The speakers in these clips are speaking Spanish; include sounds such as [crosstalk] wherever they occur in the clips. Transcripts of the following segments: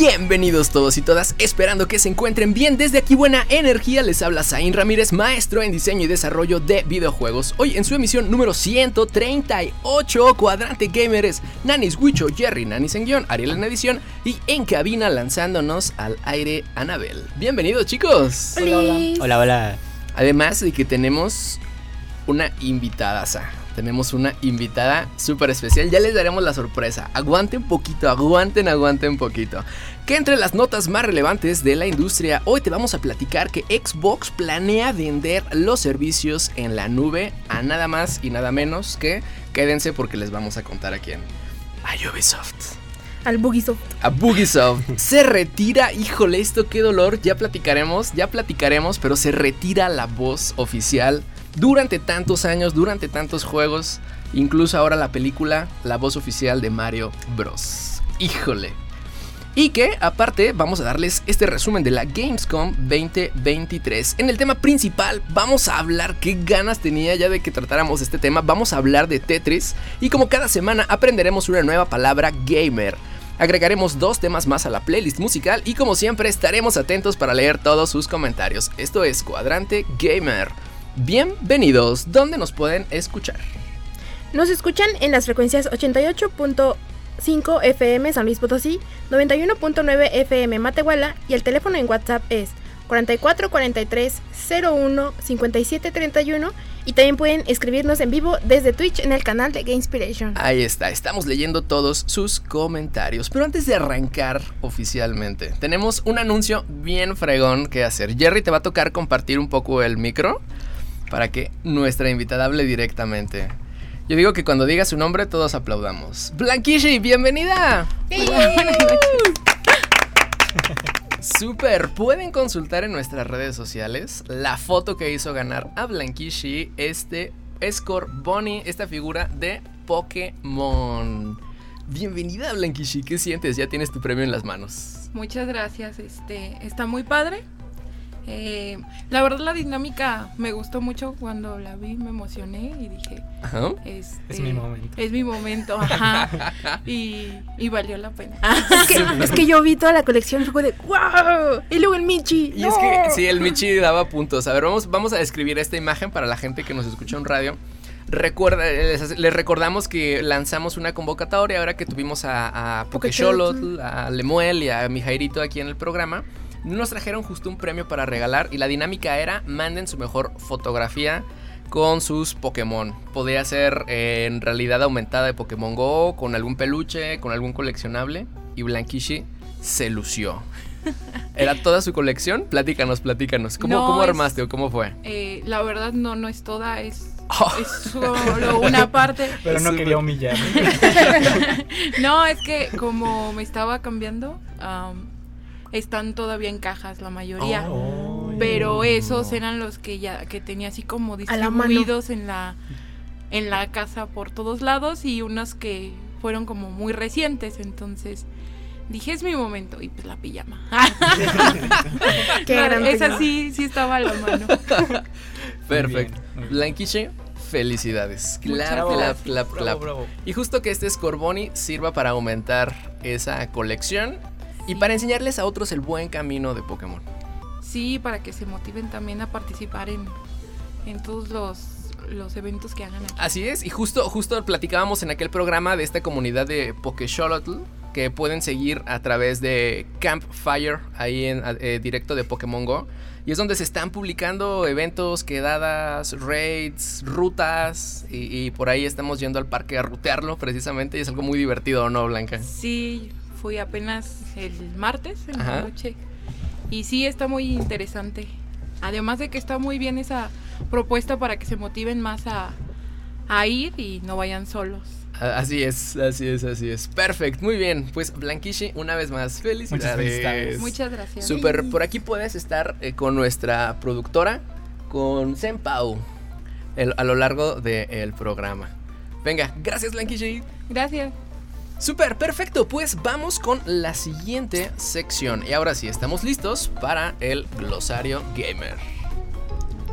Bienvenidos todos y todas, esperando que se encuentren bien. Desde aquí Buena Energía les habla Zain Ramírez, maestro en diseño y desarrollo de videojuegos. Hoy en su emisión número 138, Cuadrante Gamers, Nanis Huicho, Jerry, Nanis en guion, Ariel en edición y en cabina lanzándonos al aire Anabel. Bienvenidos chicos. Hola, hola. Hola, hola. Además de que tenemos una invitada tenemos una invitada súper especial. Ya les daremos la sorpresa. Aguanten poquito, aguanten, aguanten poquito. Que entre las notas más relevantes de la industria, hoy te vamos a platicar que Xbox planea vender los servicios en la nube a nada más y nada menos que quédense porque les vamos a contar a quién. A Ubisoft. Al Bugisoft. A Bugisoft. se retira, híjole, esto qué dolor. Ya platicaremos, ya platicaremos, pero se retira la voz oficial durante tantos años, durante tantos juegos, incluso ahora la película, la voz oficial de Mario Bros. Híjole. Y que aparte vamos a darles este resumen de la Gamescom 2023. En el tema principal vamos a hablar qué ganas tenía ya de que tratáramos este tema. Vamos a hablar de Tetris y como cada semana aprenderemos una nueva palabra gamer. Agregaremos dos temas más a la playlist musical y como siempre estaremos atentos para leer todos sus comentarios. Esto es Cuadrante Gamer. Bienvenidos, ¿dónde nos pueden escuchar? Nos escuchan en las frecuencias 88.5 FM San Luis Potosí, 91.9 FM Matehuala y el teléfono en WhatsApp es 44 43 01 57 31 y también pueden escribirnos en vivo desde Twitch en el canal de Gamespiration. Ahí está, estamos leyendo todos sus comentarios. Pero antes de arrancar oficialmente, tenemos un anuncio bien fregón que hacer. Jerry te va a tocar compartir un poco el micro para que nuestra invitada hable directamente. Yo digo que cuando diga su nombre todos aplaudamos. Blanquishi, bienvenida. Super, pueden consultar en nuestras redes sociales la foto que hizo ganar a Blanquishi este Score Bonnie, esta figura de Pokémon. Bienvenida Blanquishi, ¿qué sientes? Ya tienes tu premio en las manos. Muchas gracias, este está muy padre. Eh, la verdad la dinámica me gustó mucho cuando la vi, me emocioné y dije, este, es mi momento. Es mi momento, ajá. y, valió la pena. [laughs] es, que, yo vi toda la colección y fue de ¡wow! Y luego el Michi. Y es que sí, el Michi daba puntos. A ver, vamos, vamos a describir esta imagen para la gente que nos escucha en radio. Recuerda, les, recordamos que lanzamos una convocatoria ahora que tuvimos a, a a Lemuel y a Mijairito aquí en el programa nos trajeron justo un premio para regalar y la dinámica era manden su mejor fotografía con sus Pokémon. Podía ser eh, en realidad aumentada de Pokémon Go, con algún peluche, con algún coleccionable. Y Blankishi se lució. [laughs] ¿Era toda su colección? Platícanos, platícanos. ¿Cómo, ¿cómo armaste o cómo fue? Eh, la verdad no, no es toda, es, [laughs] oh. solo una parte. Pero no quería humillar. [laughs] no, es que como me estaba cambiando, están todavía en cajas la mayoría. Oh. pero esos eran los que ya que tenía así como distribuidos en la en la casa por todos lados y unos que fueron como muy recientes, entonces dije es mi momento y pues la pijama. [laughs] esa sí sí estaba a la mano. Perfecto. Blanquiche Felicidades. Clap, clap, clap, clap. Y justo que este Scorboni sirva para aumentar esa colección y para enseñarles a otros el buen camino de Pokémon. Sí, para que se motiven también a participar en, en todos los, los eventos que hagan aquí. Así es, y justo, justo platicábamos en aquel programa de esta comunidad de Pokésholotl que pueden seguir a través de Campfire, ahí en eh, directo de Pokémon Go. Y es donde se están publicando eventos, quedadas, raids, rutas. Y, y, por ahí estamos yendo al parque a rutearlo precisamente. Y es algo muy divertido, ¿no, Blanca? Sí, fui apenas el martes en la noche. Y sí, está muy interesante. Además de que está muy bien esa propuesta para que se motiven más a, ir y no vayan solos. Así es, así es, así es. Perfecto, muy bien. Pues Blanquishi, una vez más, felicidades. Muchas gracias. Super, por aquí puedes estar eh, con nuestra productora, con Senpau, a lo largo del programa. Venga, gracias Blanquishi. Gracias. Super, perfecto. Pues vamos con la siguiente sección. Y ahora sí, estamos listos para el glosario gamer.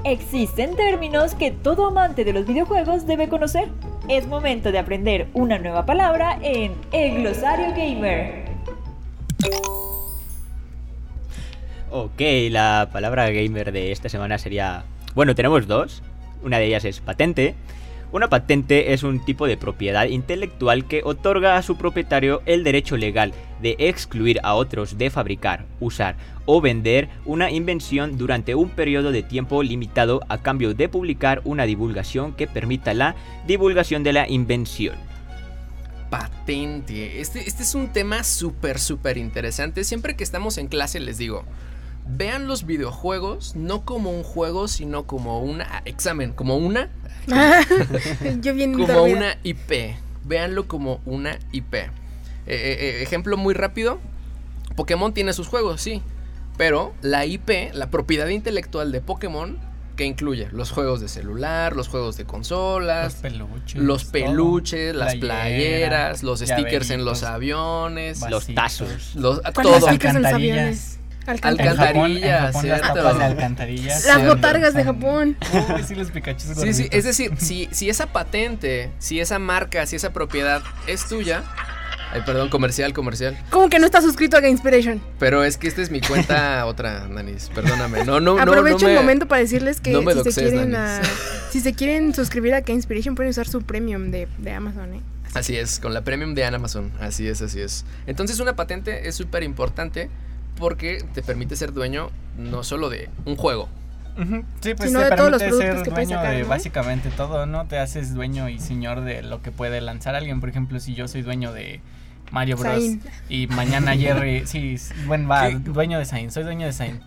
Existen términos que todo amante de los videojuegos debe conocer. Es momento de aprender una nueva palabra en el glosario gamer. Ok, la palabra gamer de esta semana sería... Bueno, tenemos dos. Una de ellas es patente una patente es un tipo de propiedad intelectual que otorga a su propietario el derecho legal de excluir a otros de fabricar, usar o vender una invención durante un periodo de tiempo limitado a cambio de publicar una divulgación que permita la divulgación de la invención. Patente. Este, este es un tema súper, súper interesante. Siempre que estamos en clase les digo, vean los videojuegos no como un juego, sino como un examen, como una [laughs] Yo bien Como una IP. Véanlo como una IP. Eh, eh, eh, ejemplo muy rápido. Pokémon tiene sus juegos, sí. Pero la IP, la propiedad intelectual de Pokémon, que incluye los juegos de celular, los juegos de consolas, los peluches, los peluches las playeras, los stickers en los aviones, los tazos, los, todo. stickers en los aviones? Alcantarillas, alcantarillas. Las botargas de Japón. sí, los sí, sí, es decir, si, si esa patente, si esa marca, si esa propiedad es tuya, Ay, perdón, comercial, comercial. ¿Cómo que no estás suscrito a Gamespiration? Pero es que esta es mi cuenta [laughs] otra, Nanis. Perdóname. No, no, Aprovecho no, el momento para decirles que si, se quieren si se quieren suscribir a Gamespiration pueden usar su premium de, de Amazon, ¿eh? Así es, con la premium de Amazon. Así es, así es. Entonces una patente es súper importante porque te permite ser dueño no solo de un juego. Sí, pues te permite ser dueño de básicamente todo, ¿no? Te haces dueño y señor de lo que puede lanzar alguien. Por ejemplo, si yo soy dueño de Mario Bros. y mañana Jerry, [laughs] sí, bueno, va, dueño de Zain, soy dueño de Zain.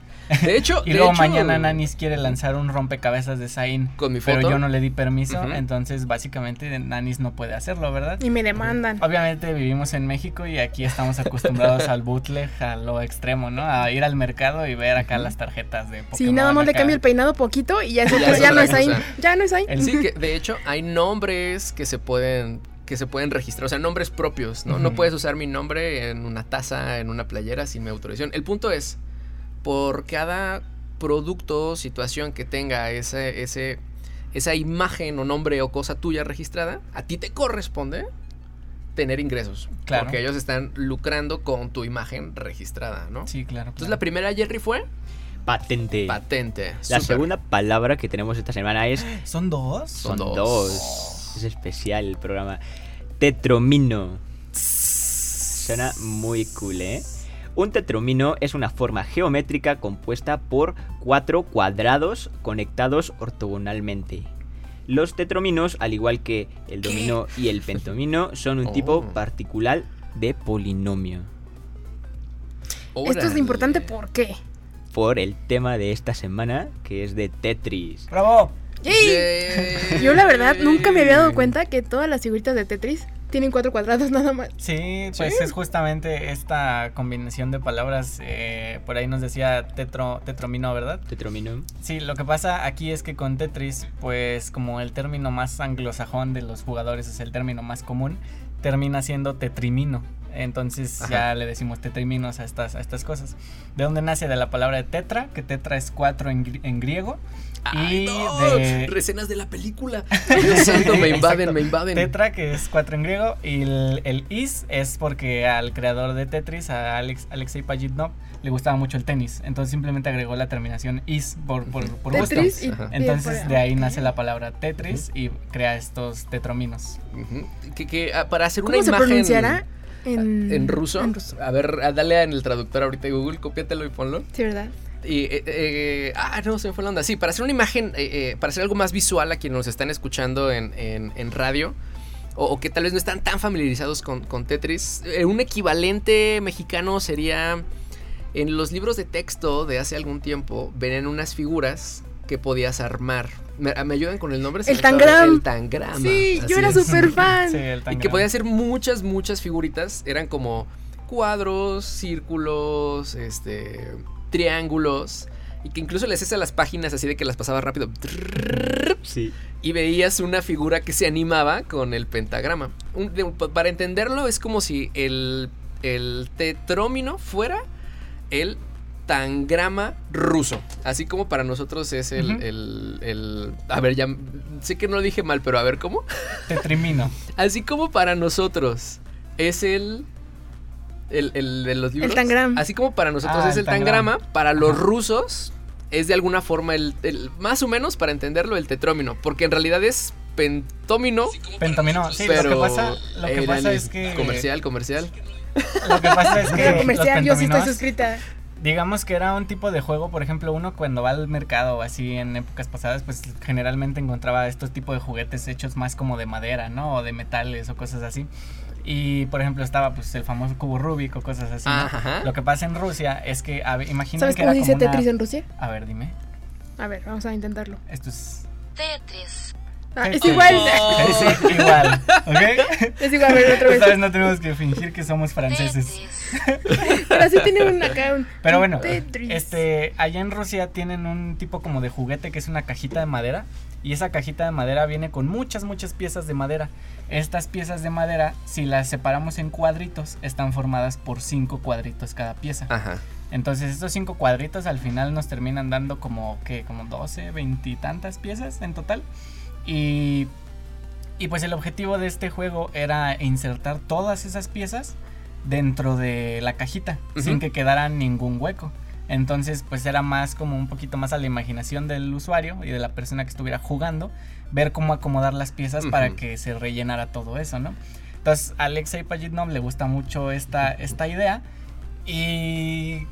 De hecho, y luego mañana Nanis quiere lanzar un rompecabezas de Zain. Con mi foto. Pero yo no le di permiso, entonces básicamente Nanis no puede hacerlo, ¿verdad? Y me demandan. Obviamente vivimos en México y aquí estamos acostumbrados al bootleg, a lo extremo, ¿no? A ir al mercado y ver acá las tarjetas de Pokémon. Sí, nada más le cambio el peinado poquito y ya, ya, no es Zain. Ya no es Zain. Sí, que [laughs] de hecho hay nombres que se pueden que se pueden registrar, o sea, nombres propios, ¿no? No puedes usar mi nombre en una taza, en una playera sin mi autorización. El punto es, por cada producto o situación que tenga ese, ese, esa imagen o nombre o cosa tuya registrada, a ti te corresponde tener ingresos. Claro. Porque ellos están lucrando con tu imagen registrada, ¿no? Sí, claro. Entonces la primera, Jerry, fue... Patente. Patente. La segunda palabra que tenemos esta semana es... ¿Son dos? Son, dos. Es especial el programa. Tetromino. Suena muy cool, ¿eh? Un tetromino es una forma geométrica compuesta por cuatro cuadrados conectados ortogonalmente. Los tetrominos, al igual que el dominó y el pentomino, son un tipo oh. particular de polinomio. Esto es importante ¿por qué? Por el tema de esta semana, que es de Tetris. ¡Bravo! [laughs] Yo la verdad nunca me había dado [laughs] cuenta que todas las figuritas de Tetris tienen cuatro cuadrados [laughs] nada más. Sí, pues es justamente esta combinación de palabras. Eh, por ahí nos decía tetro, tetromino, ¿verdad? Tetromino. Sí, lo que pasa aquí es que con Tetris, pues como el término más anglosajón de los jugadores es el término más común, termina siendo tetrimino. Entonces ya le decimos tetriminos a estas, a estas cosas. ¿De dónde nace? De la palabra de tetra, que tetra es cuatro en, en griego y de recenas de la película. [laughs] Dios santo, me invaden, me invaden. Tetra, que es cuatro en griego, y el, is es porque al creador de Tetris, a Alex, Alexei Pajitnov, le gustaba mucho el tenis. Entonces simplemente agregó la terminación is por, por, por gusto. Entonces de ahí nace la palabra Tetris y crea estos tetrominos. que, ah, para hacer una imagen. se pronunciará? En, ¿En, ruso? A ver, dale en el traductor ahorita de Google, cópiatelo y ponlo. Sí, ¿verdad? Y, eh, eh, ah, no, se me fue la onda. Sí, para hacer una imagen, eh, para hacer algo más visual a quienes nos están escuchando en, radio, o, que tal vez no están tan familiarizados con, Tetris, un equivalente mexicano sería en los libros de texto de hace algún tiempo, ven unas figuras que podías armar. ¿Me, me ayudan con el nombre? El tangram. El tangrama. Sí, así yo era súper fan. Sí, el Y que podía hacer muchas, muchas figuritas. Eran como cuadros, círculos, este, triángulos. Y que incluso le hacías a las páginas así de que las pasaba rápido. Sí. Y veías una figura que se animaba con el pentagrama. Un- de- para entenderlo es como si el, el tetrómino fuera el tangrama ruso. Así como para nosotros es el, el- el- A ver, ya... Sé que no lo dije mal, pero a ver, ¿cómo? Tetrimino. [laughs] Así como para nosotros es el. El, el de los libros. tangram. Así como para nosotros Ah, es el el tangrama, tangram. para los Ajá. rusos es de alguna forma el, el- Más o menos para entenderlo, el tetrómino. Porque en realidad es pentómino. Pentomino. Sí, pero lo que pasa, lo que era pasa el es que. Comercial, comercial. Lo que pasa es [laughs] que. Comercial, yo sí estoy suscrita. Digamos que era un tipo de juego, por ejemplo, uno cuando va al mercado o así en épocas pasadas, pues generalmente encontraba estos tipos de juguetes hechos más como de madera, ¿no? O de metales o cosas así. Y por ejemplo estaba pues el famoso cubo Rubik o cosas así. ¿no? Ajá. Lo que pasa en Rusia es que, a ver, imaginen ¿Sabes que cómo era dice como una- Tetris en Rusia? A ver, dime. A ver, vamos a intentarlo. Esto es... Tetris. Ah, es igual. [laughs] Sí, sí, igual, ¿ok? [laughs] Es igual, a ver, otra Esta vez vez. no tenemos que fingir que somos franceses. [laughs] Pero sí tiene un acá un. Pero bueno, Tetris. este, allá en Rusia tienen un tipo como de juguete que es una cajita de madera y esa cajita de madera viene con muchas muchas piezas de madera. Estas piezas de madera, si las separamos en cuadritos, están formadas por cinco cuadritos cada pieza. Ajá. Entonces estos cinco cuadritos al final nos terminan dando como que como 12, 20 y tantas piezas en total. Y y pues el objetivo de este juego era insertar todas esas piezas dentro de la cajita, sin que quedara ningún hueco. Entonces, pues era más como un poquito más a la imaginación del usuario y de la persona que estuviera jugando, ver cómo acomodar las piezas para que se rellenara todo eso, ¿no? Entonces, a Alexei Pajitnov le gusta mucho esta, esta idea y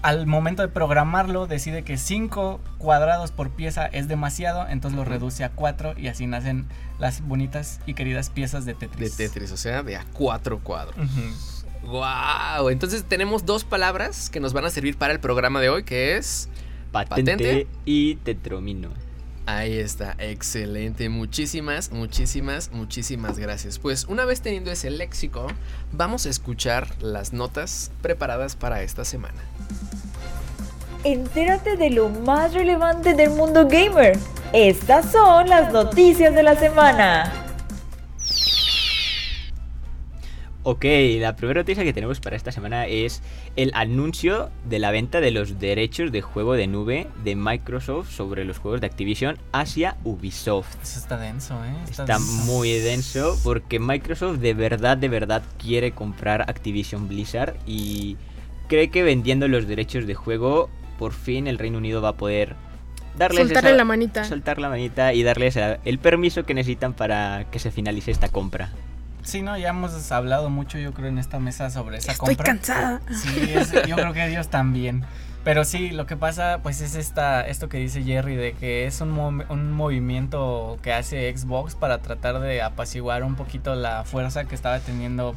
al momento de programarlo decide que 5 cuadrados por pieza es demasiado, entonces lo reduce a 4 y así nacen las bonitas y queridas piezas de De Tetris. Tetris, o sea, de a cuatro cuadros. Ujú. ¡Wow! Entonces tenemos dos palabras que nos van a servir para el programa de hoy, que es... Patente, Patente. y tetromino. Ahí está, excelente. Muchísimas, muchísimas, muchísimas gracias. Pues una vez teniendo ese léxico, vamos a escuchar las notas preparadas para esta semana. Entérate de lo más relevante del mundo gamer. Estas son las noticias de la semana. Ok, la primera noticia que tenemos para esta semana es el anuncio de la venta de los derechos de juego de nube de Microsoft sobre los juegos de Activision hacia Ubisoft. Eso está denso, ¿eh? Está muy denso porque Microsoft de verdad, de verdad quiere comprar Activision Blizzard y cree que vendiendo los derechos de juego, por fin el Reino Unido va a poder darles Soltarle esa- la manita. soltar la manita y darles el permiso que necesitan para que se finalice esta compra. Sí, no, ya hemos hablado mucho, yo creo, en esta mesa sobre esa Estoy compra. cansada. Sí, es- yo creo que ellos también. Pero sí, lo que pasa, pues es esta, esto que dice Jerry, de que es un, mom- un movimiento que hace Xbox para tratar de apaciguar un poquito la fuerza que estaba teniendo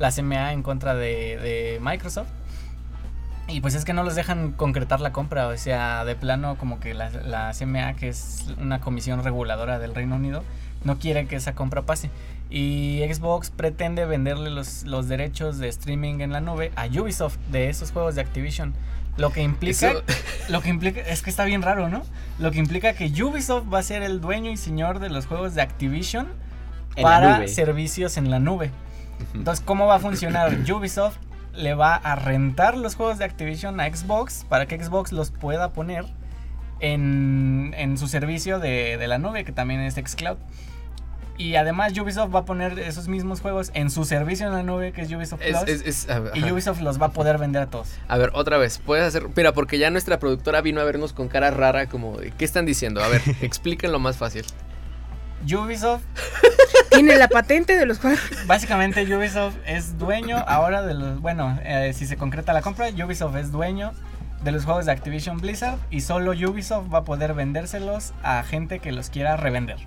la CMA en contra de, de Microsoft. Y pues es que no los dejan concretar la compra, o sea, de plano como que la, la CMA, que es una comisión reguladora del Reino Unido, no quiere que esa compra pase. Y Xbox pretende venderle los, los derechos de streaming en la nube a Ubisoft de esos juegos de Activision. Lo que implica, Eso- [laughs] lo que implica, es que está bien raro, ¿no? Lo que implica que Ubisoft va a ser el dueño y señor de los juegos de Activision En para servicios en la nube. Entonces, ¿cómo va a funcionar? [clears throat] Ubisoft le va a rentar los juegos de Activision a Xbox para que Xbox los pueda poner en, en su servicio de, de la nube, que también es Xcloud. Y además Ubisoft va a poner esos mismos juegos en su servicio en la nube, que es Ubisoft Es, Plus. es- es- a, ver, y ajá. Ubisoft los va a poder vender a todos. A ver, otra vez, puedes hacer. Mira, porque ya nuestra productora vino a vernos con cara rara, como de, ¿qué están diciendo? A ver, [laughs] explíquenlo más fácil. Ubisoft, [laughs] Tiene la patente de los juegos. básicamente Ubisoft es dueño ahora de los... Bueno, eh, si se concreta la compra, Ubisoft es dueño de los juegos de Activision Blizzard y solo Ubisoft va a poder vendérselos a gente que los quiera revender.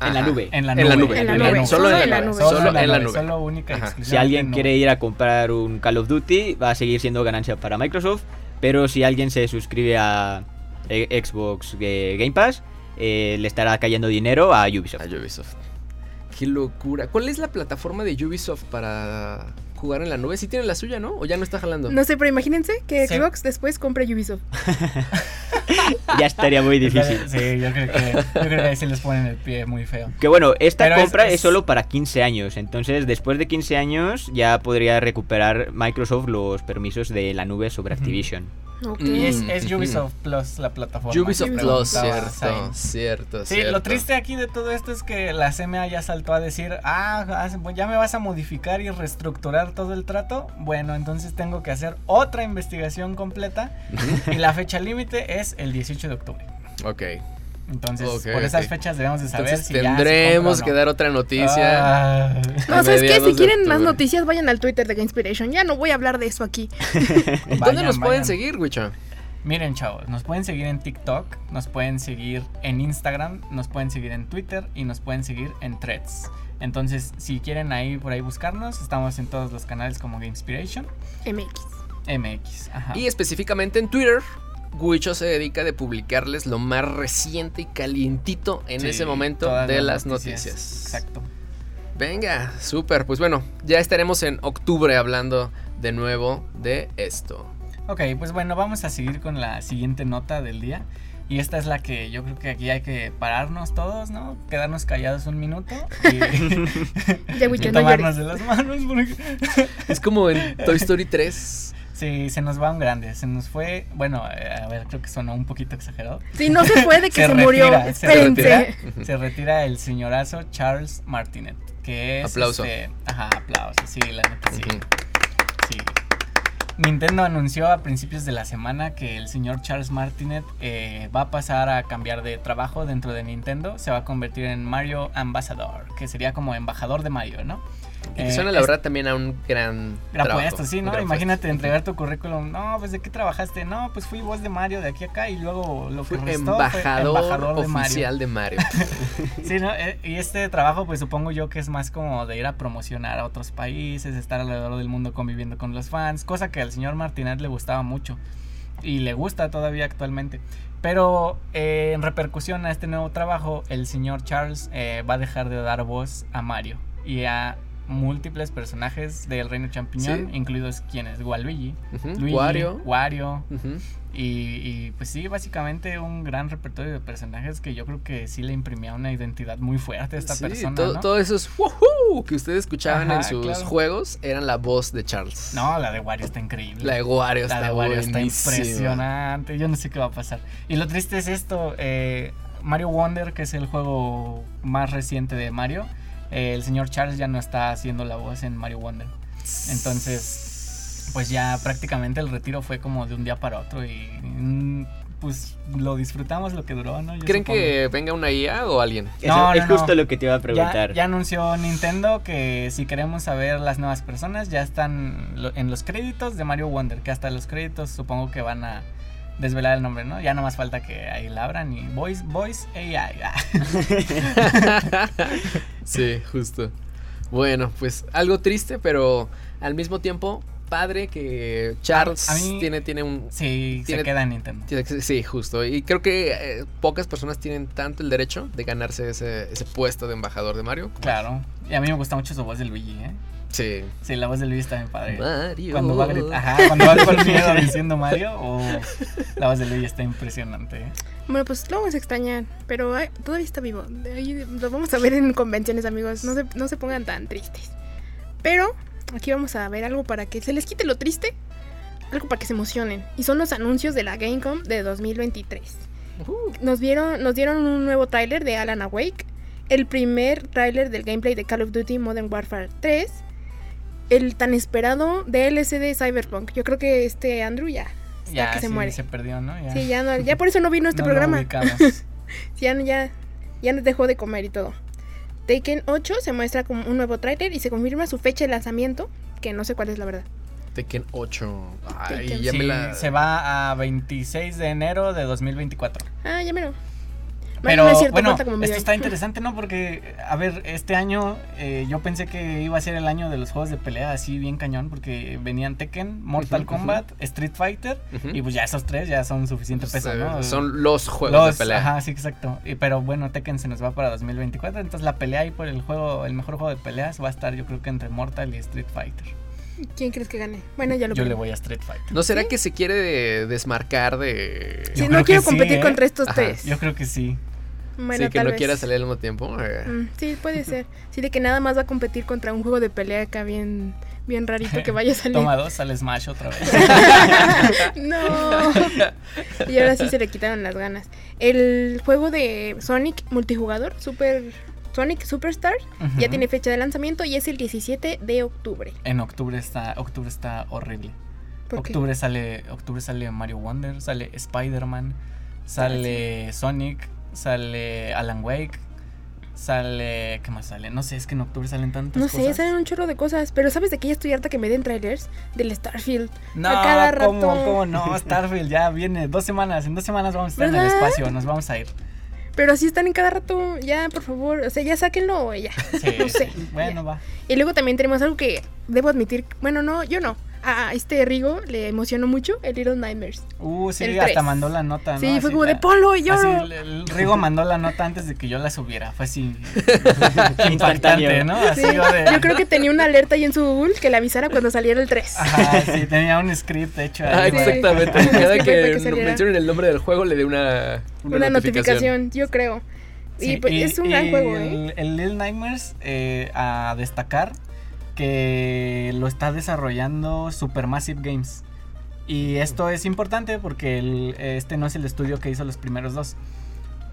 En la nube. En la nube. la nube. En la nube. Solo en la nube. Solo, en la nube. Solo única Si alguien en quiere ir a comprar un Call of Duty, va a seguir siendo ganancia para Microsoft. Pero si alguien se suscribe a eh, Xbox eh, Game Pass, eh, le estará cayendo dinero a Ubisoft. A Ubisoft. Qué locura. ¿Cuál es la plataforma de Ubisoft para jugar en la nube? ¿Sí tiene la suya, no? ¿O ya no está jalando? No sé, pero imagínense que Sí. Xbox después compre Ubisoft. [laughs] ya estaría muy [laughs] difícil. Sí, yo creo que, yo creo que ahí se les ponen el pie muy feo. Que bueno, esta Pero compra es, es- solo para 15 años, entonces después de 15 años ya podría recuperar Microsoft los permisos de la nube sobre. Activision. Y es, Mm, es. Ubisoft Plus la plataforma. Ubisoft Plus, cierto, cierto, Sí, cierto. lo triste aquí de todo esto es que la CMA ya saltó a decir, ah, pues ya me vas a modificar y reestructurar todo el trato. Bueno, entonces tengo que hacer otra investigación completa y la fecha límite es el 18 de octubre. Ok. Entonces, por esas fechas debemos de saber Entonces si ya se tendremos compra o que no. dar otra noticia. Ah. No, ¿sabes qué? Si quieren más noticias, vayan al Twitter de Gamespiration. Ya no voy a hablar de eso aquí. [laughs] [laughs] ¿Dónde Vayan, nos pueden vayan. seguir, Wicho? Miren, chavos, nos pueden seguir en TikTok, nos pueden seguir en Instagram, nos pueden seguir en Twitter y nos pueden seguir en Threads. Entonces, si quieren ahí por ahí buscarnos, estamos en todos los canales como Gamespiration MX. MX. Ajá. Y específicamente en Twitter, Wicho se dedica de publicarles lo más reciente y calientito en Sí, ese momento de las noticias. Exacto. Venga, súper. Pues bueno, ya estaremos en octubre hablando de nuevo de esto. Ok, pues bueno, vamos a seguir con la siguiente nota del día. Y esta es la que yo creo que aquí hay que pararnos todos, ¿no? Quedarnos callados un minuto y, [laughs] [laughs] no tomarnos de las manos. Porque... Es como en Toy Story 3. [laughs] Sí, se nos va un grande. Se nos fue, bueno, eh, a ver, creo que sonó un poquito exagerado. Sí, no se puede que [laughs] se, Se murió. retira, se Espérense. retira. Se retira el señorazo Charles Martinet, que es... Aplauso. este, ajá, aplauso, sí, la neta, sí. Sí. Nintendo anunció a principios de la semana que el señor Charles Martinet eh, va a pasar a cambiar de trabajo dentro de Nintendo. Se va a convertir en Mario Ambassador, que sería como embajador de Mario, ¿no? Y que Eh, suena la es- verdad también a un gran Gran trabajo, puesto, sí, ¿no? gran Imagínate puesto. entregar tu currículum. No, pues ¿de qué trabajaste? No, pues fui voz de Mario de aquí a acá y luego lo que Fue restó fue embajador, embajador de Mario. oficial de Mario. [laughs] Sí, ¿no? Eh, Y este trabajo, pues supongo yo que es más como de ir a promocionar a otros países, estar alrededor del mundo conviviendo con los fans, cosa que al señor Martinet le gustaba mucho y le gusta todavía actualmente. Pero eh, en repercusión a este nuevo trabajo, el señor Charles eh, va a dejar de dar voz a Mario y a múltiples personajes del Reino Champiñón, Sí. incluidos quienes, Waluigi, Ujú, Luigi, Wario. Wario, y, y, pues sí, básicamente un gran repertorio de personajes que yo creo que sí le imprimía una identidad muy fuerte a esta Sí, persona, todo, ¿no? todo esos woohoo que ustedes escuchaban Ajá, en sus claro. juegos eran la voz de Charles. No, la de Wario está increíble. La de Wario La está de Wario está impresionante. Yo no sé qué va a pasar. Y lo triste es esto: eh, Mario Wonder, que es el juego más reciente de Mario, eh, el señor Charles ya no está haciendo la voz en Mario Wonder. Entonces, pues ya prácticamente el retiro fue como de un día para otro y mm, pues lo disfrutamos lo que duró, ¿no? Yo ¿Creen supongo. que venga una IA o alguien? Eso No, es no, justo no. lo que te iba a Ya, preguntar. ya anunció Nintendo que si queremos saber las nuevas personas ya están lo- en los créditos de Mario Wonder, que hasta los créditos supongo que van a desvelar el nombre, ¿no? Ya no más falta que ahí la abran y Voice, Voice AI. [laughs] sí, justo. Bueno, pues algo triste, pero al mismo tiempo padre que Charles A- a mí- tiene, tiene un... Sí, Tiene- se queda en Nintendo. tiene Sí, justo. Y creo que eh, pocas personas tienen tanto el derecho de ganarse ese, ese puesto de embajador de Mario. Claro. Y a mí me gusta mucho su voz de Luigi, ¿eh? Sí. Sí, la voz de Luigi está bien padre. Mario. Cuando va, a gritar, ajá, cuando va con miedo diciendo Mario, o la voz de Luigi está impresionante. ¿eh? Bueno, pues lo vamos a extrañar, pero todavía está vivo. De ahí lo vamos a ver en convenciones, amigos. No se, no se pongan tan tristes. Pero aquí vamos a ver algo para que se les quite lo triste, algo para que se emocionen. Y son los anuncios de la Gamecom de 2023. Nos, vieron, nos dieron un nuevo tráiler de Alan Awake, el primer tráiler del gameplay de Call of Duty Modern Warfare 3, el tan esperado DLC de Cyberpunk. Yo creo que este Andrew ya está Ya, que se sí, muere. se perdió, ¿no? Ya, Sí, ya, no, ya por eso no vino este [laughs] no lo programa. [laughs] Ya, ya, ya nos dejó de comer y todo. Taken 8 se muestra como un nuevo tráiler y se confirma su fecha de lanzamiento, que no sé cuál es la verdad. Tekken 8. Ay, Tekken. ya Sí, me la... se va a 26 de enero de 2024. Ah, ya me lo. Bueno, no es cierto, bueno, como esto está interesante, ¿no? Porque, a ver, este año eh, yo pensé que iba a ser el año de los juegos de pelea así bien cañón, porque venían Tekken, Mortal. Kombat, Street Fighter, y pues ya esos tres ya son suficiente peso, ¿no? Son los juegos Los- de pelea. Ajá, sí, exacto. Y, pero bueno, Tekken se nos va para 2024, entonces la pelea ahí por el juego, el mejor juego de peleas va a estar yo creo que entre Mortal y Street Fighter. ¿Quién crees que gane? Bueno, ya lo Yo le voy a Street Fighter. ¿No será ¿Sí? que se quiere de- desmarcar de... Sí, no quiero que sí, competir ¿eh? contra estos Ajá, tres. Yo creo que sí. Bueno, sí, que tal no vez. quiera salir al mismo tiempo. eh. Mm, sí, puede ser. Sí, de que nada más va a competir contra un juego de pelea acá bien, bien rarito que vaya a salir. Toma dos, sale Smash otra vez. [laughs] no. Y ahora sí se le quitaron las ganas. El juego de Sonic multijugador, Super Sonic Superstar, ya tiene fecha de lanzamiento y es el 17 de octubre. En octubre está, octubre está horrible. ¿Por qué? Octubre sale, octubre sale Mario Wonder, sale Spider-Man, sale Sonic, sale Alan Wake, sale, ¿qué más sale? No sé, es que en octubre salen tantas No sé, salen un chorro de cosas, pero ¿sabes de qué ya estoy harta que me den trailers? Del Starfield. No, a cada ¿cómo, rato. cómo no? Starfield ya viene dos semanas, en dos semanas vamos a estar en el ¿Verdad? espacio, nos vamos a ir. Pero así están en cada rato, ya, por favor, o sea, ya sáquenlo ya. Sí, [laughs] No sé, Bueno, va. Y luego también tenemos algo que debo admitir, bueno, no, yo no. A este Rigo le emocionó mucho el Little Nightmares. Uh, sí, El hasta mandó la nota, ¿no? Sí, fue Así como de la- Polo y yo. Así, no". el, el Rigo mandó la nota antes de que yo la subiera. Fue así. [laughs] Impactante, ¿no? Así Sí, yo de- yo creo que tenía una alerta ahí en su Google que le avisara cuando saliera el 3. Ajá, sí, tenía un script hecho ahí. Ah, exactamente. Sí. Cada que mencionen el nombre del juego le dé una, una, Una, notificación. notificación. yo creo. Sí, y pues es un gran juego, ¿eh? el, el Little Nightmares, eh, a destacar que lo está desarrollando Supermassive Games. Y esto es importante porque el- este no es el estudio que hizo los primeros dos.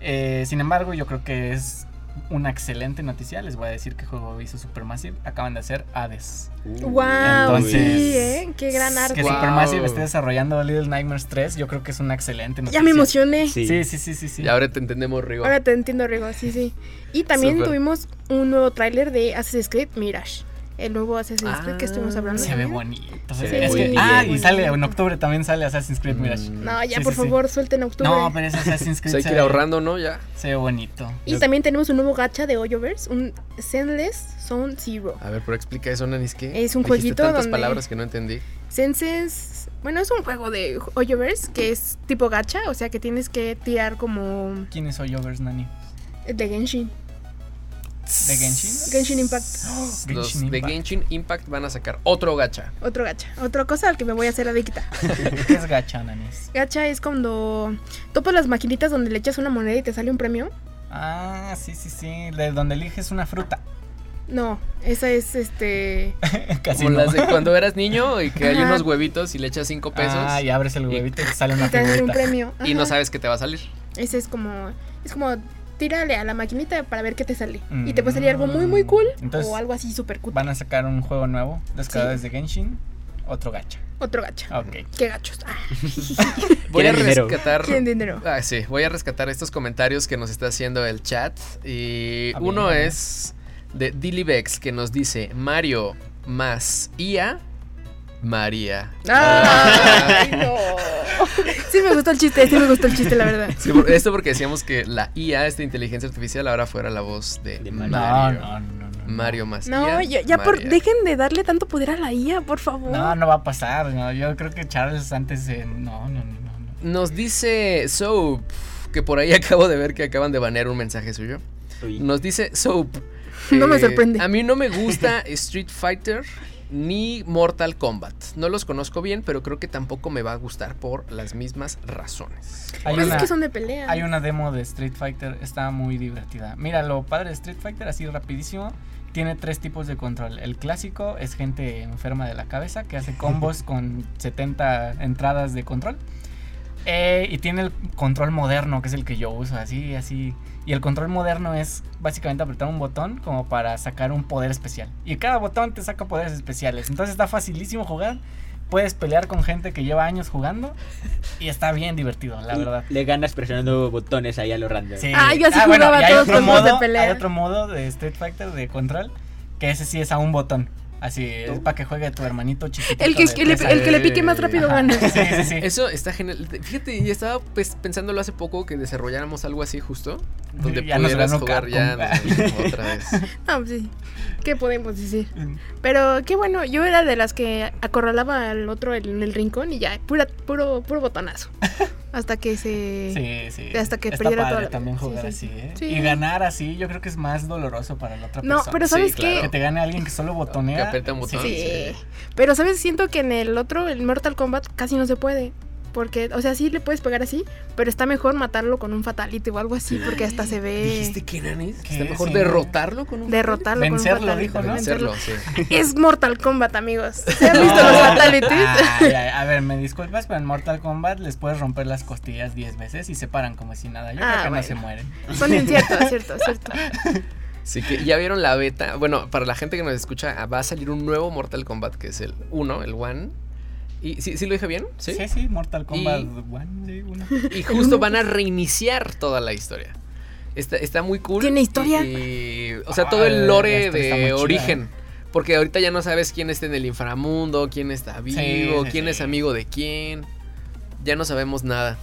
Eh, sin embargo, yo creo que es una excelente noticia. Les voy a decir qué juego hizo Supermassive. Acaban de hacer Hades. Wow, Entonces, sí, ¿eh? Qué gran arte. Que Wow. Supermassive esté desarrollando Little Nightmares 3, yo creo que es una excelente noticia. Ya me emocioné. Sí. Sí, sí, sí, sí. sí. Y ahora te entendemos, Rigo. Ahora te entiendo, Rigo, sí, sí. Y también tuvimos un nuevo tráiler de Assassin's Creed Mirage. El nuevo Assassin's Creed que estuvimos Ah. hablando. Se ve bonito. Se Es que- ah, y sale en octubre también sale Assassin's Creed Mirage. Mm. No, ya Sí, por sí, sí. favor, suelten octubre. No, pero ese Assassin's Creed [laughs] sea, hay se, que ir ahorrando, ¿no? Ya. se ve bonito. Y también tenemos un nuevo gacha de Hoyoverse, un Zenless Zone Zero. A ver, pero explica eso, Nanis, ¿qué? Es un Dijiste jueguito tantas donde- palabras que no entendí. Senses, bueno, es un juego de Hoyoverse que es tipo gacha, o sea que tienes que tirar como ¿Quién es Hoyovers, Nani? de Genshin. ¿De Genshin? Genshin Impact. [gasps] Los Genshin de Impact. Genshin Impact van a sacar otro gacha. Otro gacha. Otra cosa al que me voy a hacer adicta. [laughs] ¿Qué es gacha, Nanis? Gacha es cuando topas las maquinitas donde le echas una moneda y te sale un premio. Ah, sí, sí, sí. De donde eliges una fruta. No, esa es este. [laughs] Casi Como no. las de cuando eras niño y que hay unos huevitos y le echas cinco pesos Ah, y abres el huevito y [laughs] te sale y una te sale un premio. y no sabes qué te va a salir. Ese es como. Es como. Tírale a la maquinita para ver qué te sale. Y te puede salir algo muy, Mm. muy cool. Entonces, o algo así súper cool. Van a sacar un juego nuevo. Los Sí. de Genshin. Otro gacha. Otro gacha. Ok. Qué gachos. Ah, [laughs] Voy a rescatar. dinero. Ah, sí, voy a rescatar estos comentarios que nos está haciendo el chat. Y A uno es de Dilibex que nos dice Mario más IA María. ¡Ay, no! [laughs] Sí me gustó el chiste, sí me gustó el chiste, la verdad. Sí, por- esto porque decíamos que la IA, esta inteligencia artificial, ahora fuera la voz de, De Mario. Mario. No, no, no, no. Mario más No, IA. ya, ya por, dejen de darle tanto poder a la IA, por favor. No, no va a pasar. No, yo creo que Charles antes de. No, no, no, no. no. Nos dice Soap, que por ahí [laughs] acabo de ver que acaban de banear un mensaje suyo. Uy. Nos dice Soap. No me eh, sorprende. A mí no me gusta Street Fighter ni Mortal Kombat. No los conozco bien, pero creo que tampoco me va a gustar por las mismas razones. Hay Pues una, es que son de pelea. hay una demo de Street Fighter. Está muy divertida. Mira, lo padre de Street Fighter, así rapidísimo. Tiene tres tipos de control. El clásico es gente enferma de la cabeza que hace combos [laughs] con 70 entradas de control. Eh, y tiene el control moderno, que es el que yo uso, así, así. Y el control moderno es básicamente apretar un botón como para sacar un poder especial. Y cada botón te saca poderes especiales. Entonces está facilísimo jugar. Puedes pelear con gente que lleva años jugando. Y está bien divertido, la Y verdad. Le ganas presionando botones ahí a lo random. Sí. Ah, yo así bueno, jugaba y hay todos los juegos de modo- pelea. Hay otro modo de Street Fighter de control. Que ese sí es a un botón. Así, es para que juegue tu hermanito chiquito. El que, el que le, el que le pique más rápido gana. Sí, sí, sí. Eso está genial. Fíjate, y estaba pues, pensándolo hace poco que desarrolláramos algo así justo. Donde Ya pudieras jugar ya nos otra vez. [laughs] Ah, pues sí. ¿Qué podemos decir? Mm. Pero qué bueno, yo era de las que acorralaba al otro en el rincón y ya, pura, puro, puro botonazo. [laughs] Hasta que se... Sí, sí. Hasta que Está perdiera padre toda la- también jugar sí. así, ¿eh? Sí. Y ganar así, yo creo que es más doloroso para la otra No, persona. pero ¿sabes qué? claro. Que te gane alguien que solo botonea. Que aprieta un botón. Sí. Sí. Pero, ¿sabes? Siento que en el otro, el Mortal Kombat, casi no se puede. Porque, o sea, sí le puedes pegar así, pero está mejor matarlo con un fatality o algo así, porque hasta se ve... ¿Dijiste que Nanis? ¿Qué? Está mejor Sí. derrotarlo con un Derrotarlo Vencerlo, con un fatality. dijo, ¿no? Vencerlo, sí. Es Mortal Kombat, amigos. [laughs] ¿Se han visto los fatalities? Ay, ay, a ver, me disculpas, pero en Mortal Kombat les puedes romper las costillas 10 veces y se paran como si nada. Yo Ah, creo que bueno. no se mueren. Son [laughs] inciertos, cierto, cierto. Sí, que ya vieron la beta. Bueno, para la gente que nos escucha, va a salir un nuevo Mortal Kombat que es el 1, el 1. ¿Y sí, sí lo dije bien? Sí. Sí, sí, Mortal Kombat Y- 1, sí, uno. Y justo van a reiniciar toda la historia. Está, está muy cool. ¿Tiene historia? Y, o sea, Ah, todo el la lore de chida, origen. Porque ahorita ya no sabes quién está en el inframundo, quién está vivo, sí, quién sí. es amigo de quién. Ya no sabemos nada.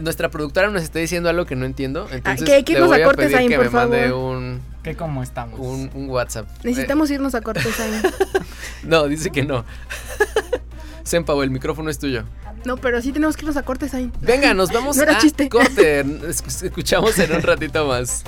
Nuestra productora nos está diciendo algo que no entiendo. Entonces que- que irnos voy a cortes pedir ahí, que por me mande un, ¿Qué cómo estamos? un, un WhatsApp. Necesitamos irnos a cortes ahí. Eh, [laughs] no, dice que no. [laughs] Senpau, el micrófono es tuyo. No, pero sí tenemos que irnos a cortes ahí. Venga, nos vamos [laughs] No a chiste. corte. Es- Escuchamos en un ratito más.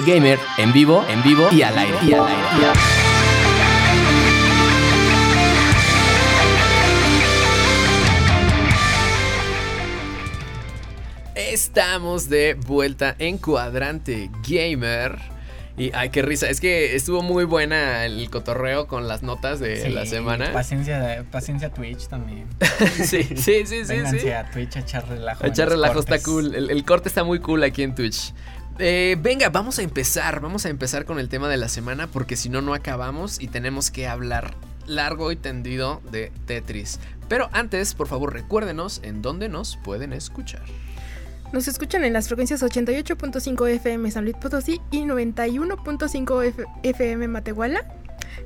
Gamer en vivo, en vivo y al aire. Y al aire. y al aire. Estamos de vuelta en Cuadrante Gamer. Y ay, qué risa. Es que estuvo muy buena el cotorreo con las notas de Sí, la semana. Paciencia, paciencia Twitch también. [laughs] sí, sí, sí, sí, sí. a Twitch a echar relajo. A echar relajo está cool. El, el corte está muy cool aquí en Twitch. Eh, venga, vamos a empezar. Vamos a empezar con el tema de la semana porque si no, no acabamos y tenemos que hablar largo y tendido de Tetris. Pero antes, por favor, recuérdenos en dónde nos pueden escuchar. Nos escuchan en las frecuencias 88.5 FM San Luis Potosí y 91.5 F- FM Matehuala,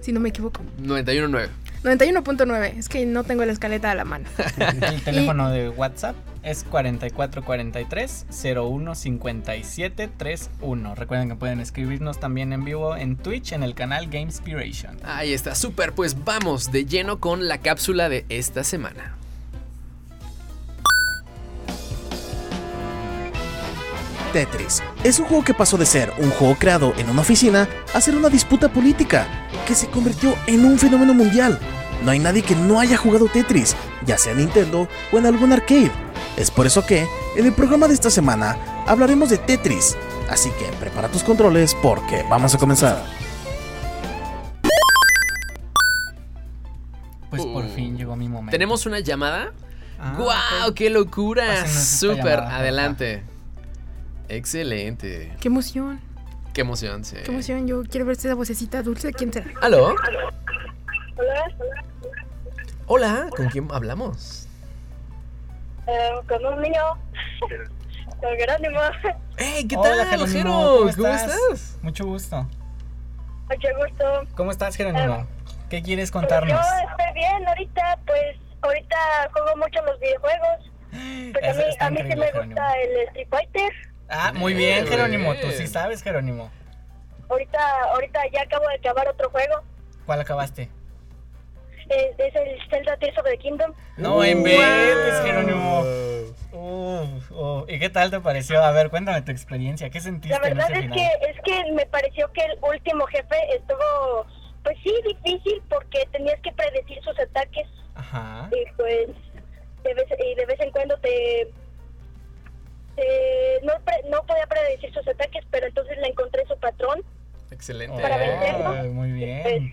si no me equivoco. 91.9. 91.9, es que no tengo la escaleta a la mano. [laughs] El teléfono de WhatsApp es 4443 0157 31. Recuerden que pueden escribirnos también en vivo en Twitch en el canal Gamespiration. Ahí está, súper. Pues vamos de lleno con la cápsula de esta semana. Tetris es un juego que pasó de ser un juego creado en una oficina a ser una disputa política que se convirtió en un fenómeno mundial. No hay nadie que no haya jugado Tetris, ya sea en Nintendo o en algún arcade. Es por eso que, en el programa de esta semana, hablaremos de Tetris. Así que prepara tus controles porque vamos a comenzar. Pues por Uh. fin llegó mi momento. ¿Tenemos una llamada? Ah, ¡Guau! ok. ¡Qué locura! Súper, adelante. Excelente. ¡Qué emoción! Qué emoción, sí. ¡Qué emoción! Yo quiero ver esa vocecita dulce. ¿Quién será? ¿Aló? Hola, Hola, ¿con quién hablamos? eh, con un niño, con Jerónimo, ¡Hey! ¿Qué Hola, tal, Jerónimo? ¿cómo ¿Cómo estás? estás? Mucho gusto. mucho gusto. ¿Cómo estás, Jerónimo? ¿Qué quieres Pues contarnos? yo estoy bien ahorita, pues ahorita juego mucho los videojuegos. [gasps] Pues a mí, a mí sí me Jerónimo. gusta el Street Fighter. Ah, muy bien, Jerónimo. Tú sí sabes, Jerónimo. Ahorita, ahorita ya acabo de acabar otro juego. ¿Cuál acabaste? Es, es el Zelda Tears of the Kingdom. No inventes, Jerónimo. Uf, uf. ¿Y qué tal te pareció? A ver, cuéntame tu experiencia. ¿Qué sentiste La verdad en ese es final? que, es que me pareció que el último jefe estuvo, pues sí, difícil porque tenías que predecir sus ataques. Ajá. y pues de vez, y de vez en cuando te, te- no, pre- no podía predecir sus ataques pero entonces le encontré su patrón Excelente. Para vencerlo. Muy bien.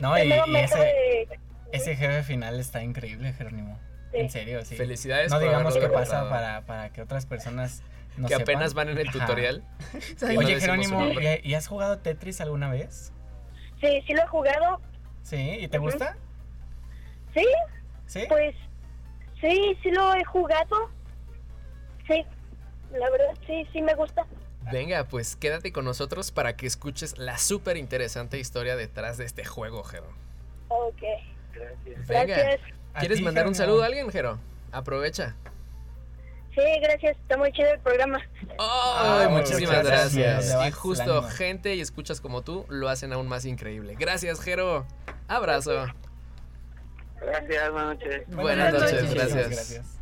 No, y, ese, de- ese jefe final está increíble, Jerónimo. En serio, sí. Felicidades No por digamos qué haberlo pasa para, para que otras personas no que sepan. apenas van en el Ajá. tutorial. No [laughs] [laughs] Oye, Jerónimo. ¿y, y has jugado Tetris alguna vez? Sí, sí lo he jugado. ¿Sí? ¿Y te gusta? Sí, ¿Sí? pues sí, sí lo he jugado. Sí, la verdad sí, sí me gusta. Venga, pues quédate con nosotros para que escuches la súper interesante historia detrás de este juego, Jero. Ok, Venga. gracias. ¿A ¿Quieres ti, mandar un saludo a alguien, Jero? Aprovecha. Sí, gracias, está muy chido el programa. Ay, Ah, muchísimas muchas gracias. Y justo gente y escuchas como tú lo hacen aún más increíble. Gracias, Jero. Abrazo. Gracias, buenas noches. Buenas noches, noches. gracias.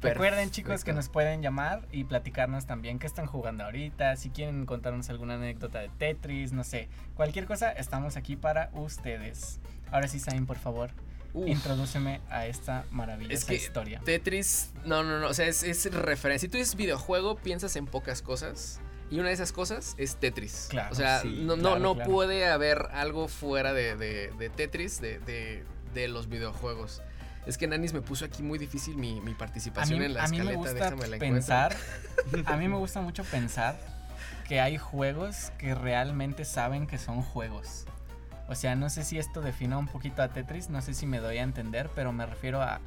Recuerden chicos que nos pueden llamar y platicarnos también qué están jugando ahorita, si quieren contarnos alguna anécdota de Tetris, no sé, cualquier cosa, estamos aquí para ustedes. Ahora sí, Sain, por favor, Uf. introdúceme a esta maravillosa Es que historia. Tetris, no, no, no, o sea, es, es referencia. Si tú dices videojuego, piensas en pocas cosas. Y una de esas cosas es Tetris. Claro, o sea, sí, no, no, claro, no claro. puede haber algo fuera de, de- de Tetris, de- de los videojuegos. Es que Nanis me puso aquí muy difícil mi, participación mí, en la a mí me escaleta. gusta Déjame la encuentro. pensar, [laughs] a mí me gusta mucho pensar que hay juegos que realmente saben que son juegos. O sea, no sé si esto defina un poquito a Tetris, no sé si me doy a entender, pero me refiero a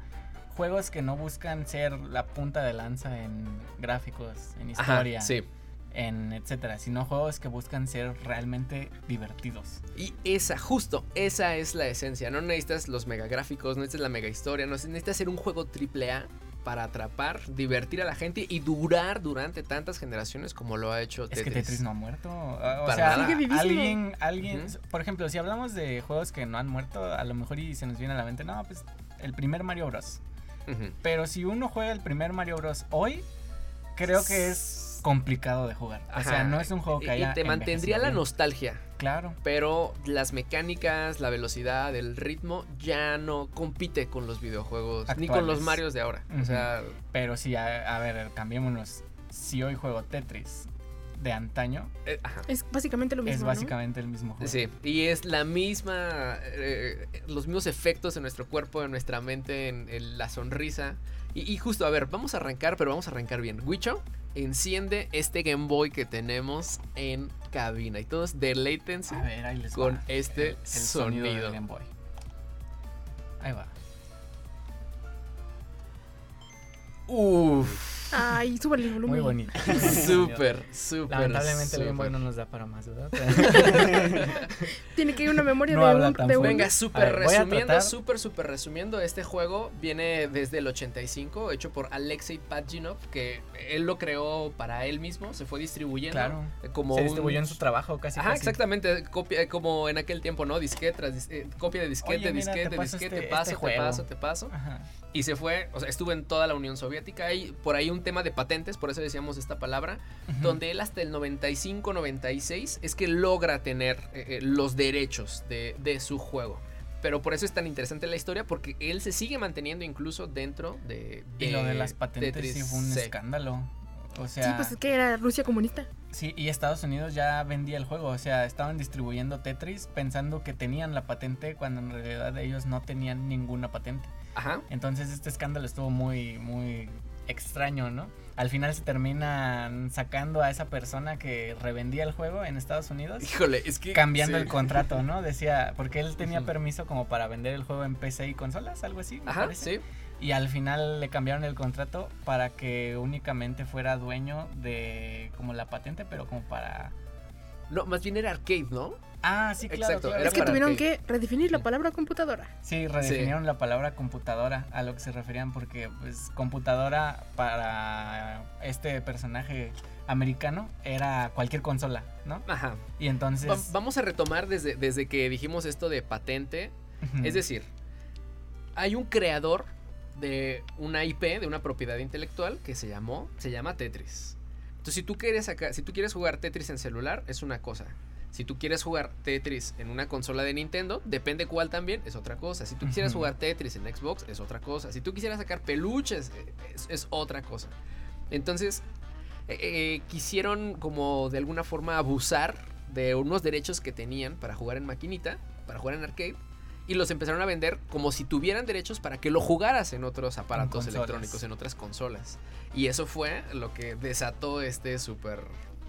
juegos que no buscan ser la punta de lanza en gráficos, en Ajá, historia, sí. En etcétera, sino juegos que buscan ser realmente divertidos. Y esa, justo, esa es la esencia. No necesitas los megagráficos, no necesitas la mega historia, no necesitas hacer un juego triple A para atrapar, divertir a la gente y durar durante tantas generaciones como lo ha hecho Es Tetris. que Tetris no ha muerto. Ah, O Para sea, nada. Sigue vivísimo. alguien, alguien, por ejemplo, si hablamos de juegos que no han muerto, a lo mejor y se nos viene a la mente, no, pues el primer Mario Bros. Ujú. Pero si uno juega el primer Mario Bros. hoy, creo que es complicado de jugar. O sea, no es un juego que haya Y te mantendría la bien. nostalgia. Claro. Pero las mecánicas, la velocidad, el ritmo ya no compite con los videojuegos ni con los. Marios de ahora. O sea, Pero si, a, a ver, cambiémonos. Si hoy juego Tetris de antaño, eh, ajá. Es básicamente lo mismo. es ¿no? básicamente el mismo juego. Sí, y es la misma, eh, los mismos efectos en nuestro cuerpo, en nuestra mente, en, en la sonrisa. Y, y justo, a ver, vamos a arrancar, pero vamos a arrancar bien. Wicho, enciende este Game Boy que tenemos en cabina y todos deleítense con va. este El- el sonido. del Game Boy. Ahí va. Uf, Ay, súbele el volumen. Muy bonito. [laughs] súper, súper. Lamentablemente el Game Boy no nos da para más, ¿verdad? [laughs] Tiene que ir una memoria No de, un, de. Venga, súper resumiendo, tratar- súper, súper resumiendo, este juego viene desde el 85, hecho por Alexei Pajinov, que él lo creó para él mismo, se fue distribuyendo Claro. como Se un- distribuyó en su trabajo casi. Ajá, casi. exactamente, copia, como en aquel tiempo, ¿no? Disquete tras dis- eh, copia de disquete, Oye, mira, disquete, te paso disquete, este- paso, este te juego. paso, te paso. Ajá. Y se fue, o sea, estuvo en toda la Unión Soviética. Hay por ahí un tema de patentes, por eso decíamos esta palabra, donde él hasta el 95-96 es que logra tener eh, eh, los derechos de, de su juego. Pero por eso es tan interesante la historia, porque él se sigue manteniendo incluso dentro de... Y lo de las patentes Tetris sí fue un C. escándalo. O sea, Sí, pues es que era Rusia comunista. sí, y Estados Unidos ya vendía el juego. O sea, estaban distribuyendo Tetris pensando que tenían la patente cuando en realidad ellos no tenían ninguna patente. Ajá. Entonces este escándalo estuvo muy, muy extraño, ¿no? Al final se terminan sacando a esa persona que revendía el juego en Estados Unidos. Híjole, es que... Cambiando sí. el contrato, ¿no? [laughs] Decía, porque él tenía permiso como para vender el juego en PC y consolas, algo así. me Ajá, parece. sí. Y al final le cambiaron el contrato para que únicamente fuera dueño de como la patente, pero como para... No, más bien era arcade, ¿no? Ah, sí, claro. Exacto, claro. era Es que tuvieron que redefinir la palabra computadora. Sí, redefinieron la palabra computadora a lo que se referían porque pues computadora para este personaje americano era cualquier consola, ¿no? Ajá. Y entonces... Va- vamos a retomar desde, desde que dijimos esto de patente. Es decir, hay un creador de una IP, de una propiedad intelectual que se llamó, se llama Tetris. Entonces, si tú quieres sacar, si tú quieres jugar Tetris en celular, es una cosa. Si tú quieres jugar Tetris en una consola de Nintendo, depende cuál también, es otra cosa. Si tú quisieras jugar Tetris en Xbox, es otra cosa. Si tú quisieras sacar peluches, eh, es, es otra cosa. Entonces, eh, eh, quisieron como de alguna forma abusar de unos derechos que tenían para jugar en maquinita, para jugar en arcade, y los empezaron a vender como si tuvieran derechos para que lo jugaras en otros aparatos electrónicos, en otras consolas. Y eso fue lo que desató este súper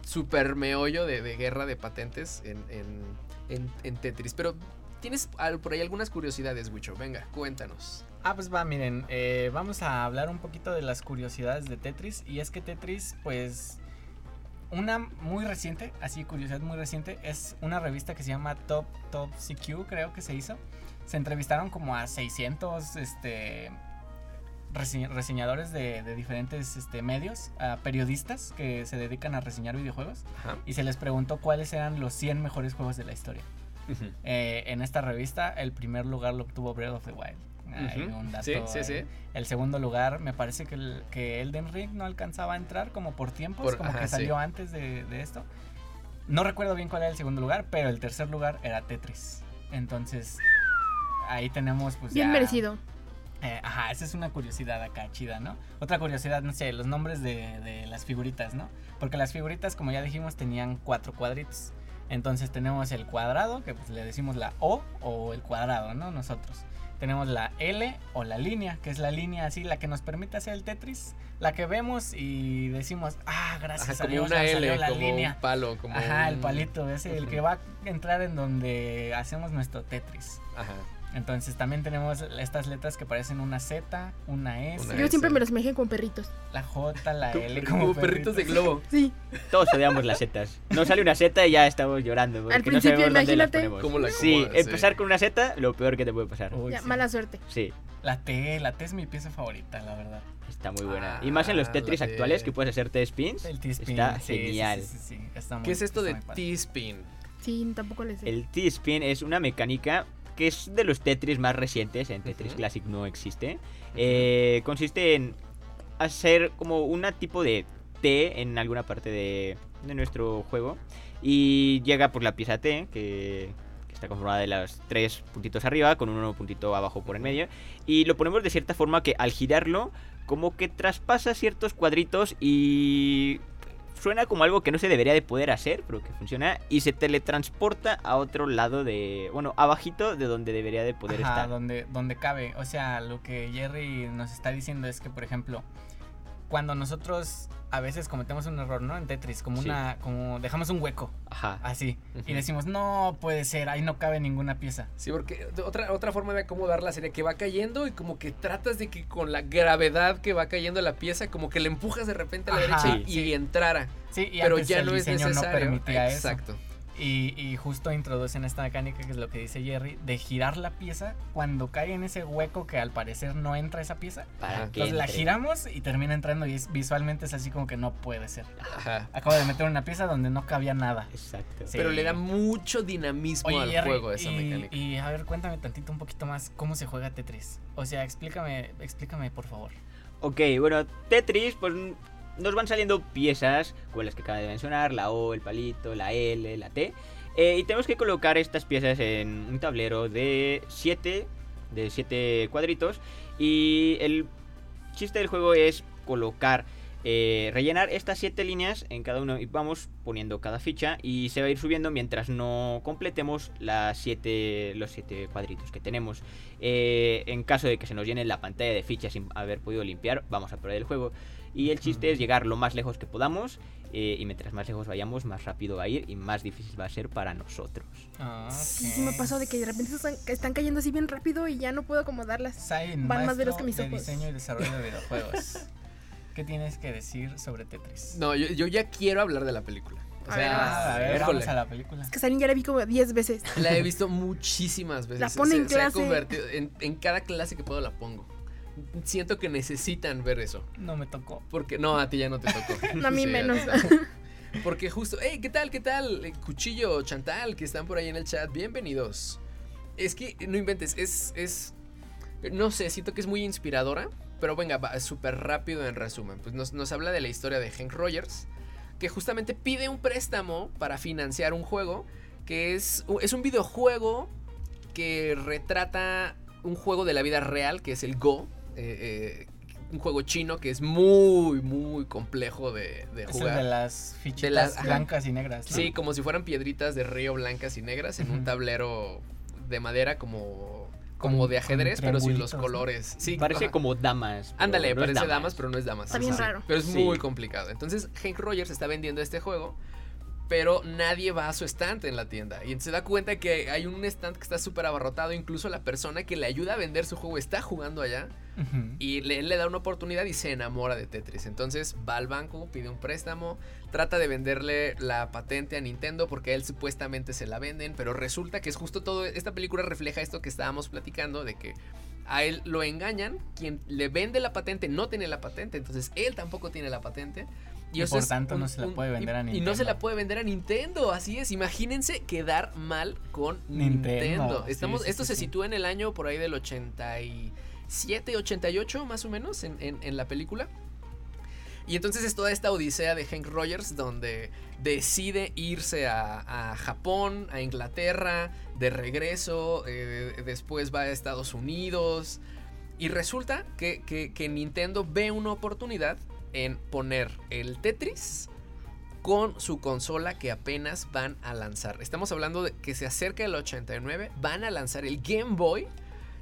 super meollo de, guerra de patentes en, en- en- Tetris. Pero tienes por ahí algunas curiosidades, Wicho. Venga, cuéntanos. Ah, pues va, miren, eh, vamos a hablar un poquito de las curiosidades de Tetris. Y es que Tetris, pues, una muy reciente, así curiosidad muy reciente, es una revista que se llama Top Top CQ, creo que se hizo. Se entrevistaron como a 600, este, rese- reseñadores de, de diferentes este, medios, a periodistas que se dedican a reseñar videojuegos. Ajá. Y se les preguntó cuáles eran los 100 mejores juegos de la historia. Eh, en esta revista, el primer lugar lo obtuvo Breath of the Wild. Hay un dato Sí, sí, sí. El segundo lugar, me parece que, el, que Elden Ring no alcanzaba a entrar como por tiempos, Por- como ajá, que sí. salió antes de, de esto. No recuerdo bien cuál era el segundo lugar, pero el tercer lugar era Tetris. Entonces, ahí tenemos pues Bien ya- merecido. Eh, ajá, esa es una curiosidad acá chida, ¿no? Otra curiosidad, no sé, los nombres de, de las figuritas, ¿no? Porque las figuritas, como ya dijimos, tenían cuatro cuadritos. Entonces tenemos el cuadrado, que pues le decimos la O o el cuadrado, ¿no? Nosotros. Tenemos la L o la línea, que es la línea así, la que nos permite hacer el Tetris. La que vemos y decimos, ah, gracias Ajá, a como Dios, una ya salió L, la como línea. un palo, como Ajá, el palito, ese, el que va a entrar en donde hacemos nuestro Tetris. Ajá. Entonces también tenemos estas letras que parecen una Z, una S, Una Yo S. siempre me los imagino con perritos. la J, la L, como perritos de globo. Sí. Todos odiamos las setas. Nos sale una seta y ya estamos llorando. Porque Al no principio, sabemos dónde las imagínate. ponemos. Cómo la Sí, empezar con una seta, lo peor que te puede pasar. Uy, Ya, sí. mala suerte. Sí, La T, la T es mi pieza favorita, la verdad. está muy buena. Ah, y más en los la Tetris actuales que puedes hacer T-spins. El T-spin. Está sí, genial. Sí, sí, sí, está muy- ¿Qué es esto está de. T-spin? Sí, tampoco les sé. El T-spin es una mecánica que es de los Tetris más recientes. En Tetris. Classic no existe. Eh, consiste en hacer como una tipo de T en alguna parte de, de nuestro juego. Y llega por la pieza T, que, que está conformada de los tres puntitos arriba, con un puntito abajo por en medio. Y lo ponemos de cierta forma que al girarlo, como que traspasa ciertos cuadritos y suena como algo que no se debería de poder hacer, pero que funciona y se teletransporta a otro lado de, bueno, abajito de donde debería de poder Ajá, estar. donde, donde cabe. O sea, lo que Jerry nos está diciendo es que, por ejemplo, cuando nosotros a veces cometemos un error, ¿no? En Tetris, como Sí. una, como dejamos un hueco, Ajá. así, y decimos, no puede ser, ahí no cabe ninguna pieza. Sí, porque otra, otra forma de acomodarla sería que va cayendo y como que tratas de que con la gravedad que va cayendo la pieza, como que le empujas de repente a la Ajá, derecha y, sí. y entrara. Sí, y pero antes ya el no es necesario. no permitía eso. Y, y justo introducen esta mecánica que es lo que dice Jerry, de girar la pieza cuando cae en ese hueco que al parecer no entra esa pieza. Para Entonces la giramos y termina entrando y es, visualmente es así como que no puede ser. Ajá. Acabo de meter una pieza donde no cabía nada. Exacto. Sí. Pero le da mucho dinamismo Oye, al Jerry, juego esa y, mecánica. y a ver, cuéntame tantito un poquito más cómo se juega Tetris. O sea, explícame, explícame por favor. Ok, bueno, Tetris, pues nos van saliendo piezas, como las que acaba de mencionar, la O, el palito, la L, la T. eh, y tenemos que colocar estas piezas en un tablero de 7, de 7 cuadritos. Y el chiste del juego es colocar, eh, rellenar estas 7 líneas en cada uno. Y vamos poniendo cada ficha y se va a ir subiendo mientras no completemos las siete, los 7 cuadritos que tenemos. Eh, en caso de que se nos llene la pantalla de fichas sin haber podido limpiar, vamos a perder el juego. Y el chiste es llegar lo más lejos que podamos. eh, y mientras más lejos vayamos, más rápido va a ir y más difícil va a ser para nosotros. Ah, Sí, sí me pasó de que de repente están, están cayendo así bien rápido y ya no puedo acomodarlas. Sain, Van más veloz que mis de ojos. diseño y desarrollo de [laughs] videojuegos. ¿Qué tienes que decir sobre Tetris? No, yo, yo ya quiero hablar de la película. O A ver, Ah, a ver, vamos a la película. Es que Sarin ya la vi como 10 veces. la he visto muchísimas veces. La pone Se- en se ha clase. convertido- en, en cada clase que puedo la pongo. Siento que necesitan ver eso. No me tocó. Porque no, a ti ya no te tocó. [laughs] No, a mí Sí, menos. [laughs] Porque justo, hey, ¿qué tal? ¿Qué tal? Eh, Cuchillo, Chantal, que están por ahí en el chat, bienvenidos. Es que no inventes, es, es, no sé, siento que es muy inspiradora, pero venga, va súper rápido en resumen. Pues nos, nos habla de la historia de Hank Rogers, que justamente pide un préstamo para financiar un juego, que es, es un videojuego que retrata un juego de la vida real, que es el Go. Eh, eh, un juego chino que es muy, muy complejo de, de Es el jugar. de las fichitas las- ajá. blancas y negras. ¿no? Sí, como si fueran piedritas de río blancas y negras en un tablero de madera como como Con- de ajedrez, pero sin los colores. Sí, Parece ajá. como damas. Ándale, no parece damas. pero no es damas. Está bien raro. Pero es Sí. muy complicado. Entonces, Hank Rogers está vendiendo este juego, pero nadie va a su estante en la tienda. Y se da cuenta que hay un stand que está súper abarrotado. Incluso la persona que le ayuda a vender su juego está jugando allá. Y le, él le da una oportunidad y se enamora de Tetris. Entonces va al banco, pide un préstamo, trata de venderle la patente a Nintendo porque a él supuestamente se la venden, pero resulta que es justo todo, esta película refleja esto que estábamos platicando, de que a él lo engañan, quien le vende la patente no tiene la patente, entonces él tampoco tiene la patente. Y por es tanto no se la puede vender a Y no se Nintendo. la puede vender a Nintendo, así es. Imagínense quedar mal con Nintendo. Nintendo, Estamos, sí, esto sí, se sitúa en el año por ahí del 87, 88 más o menos en, en- en la película. Y entonces es toda esta odisea de Hank Rogers donde decide irse a, a Japón, a Inglaterra, de regreso, eh, después va a Estados Unidos. Y resulta que, que- que Nintendo ve una oportunidad en poner el Tetris con su consola que apenas van a lanzar. Estamos hablando de que se acerca el 89, van a lanzar el Game Boy.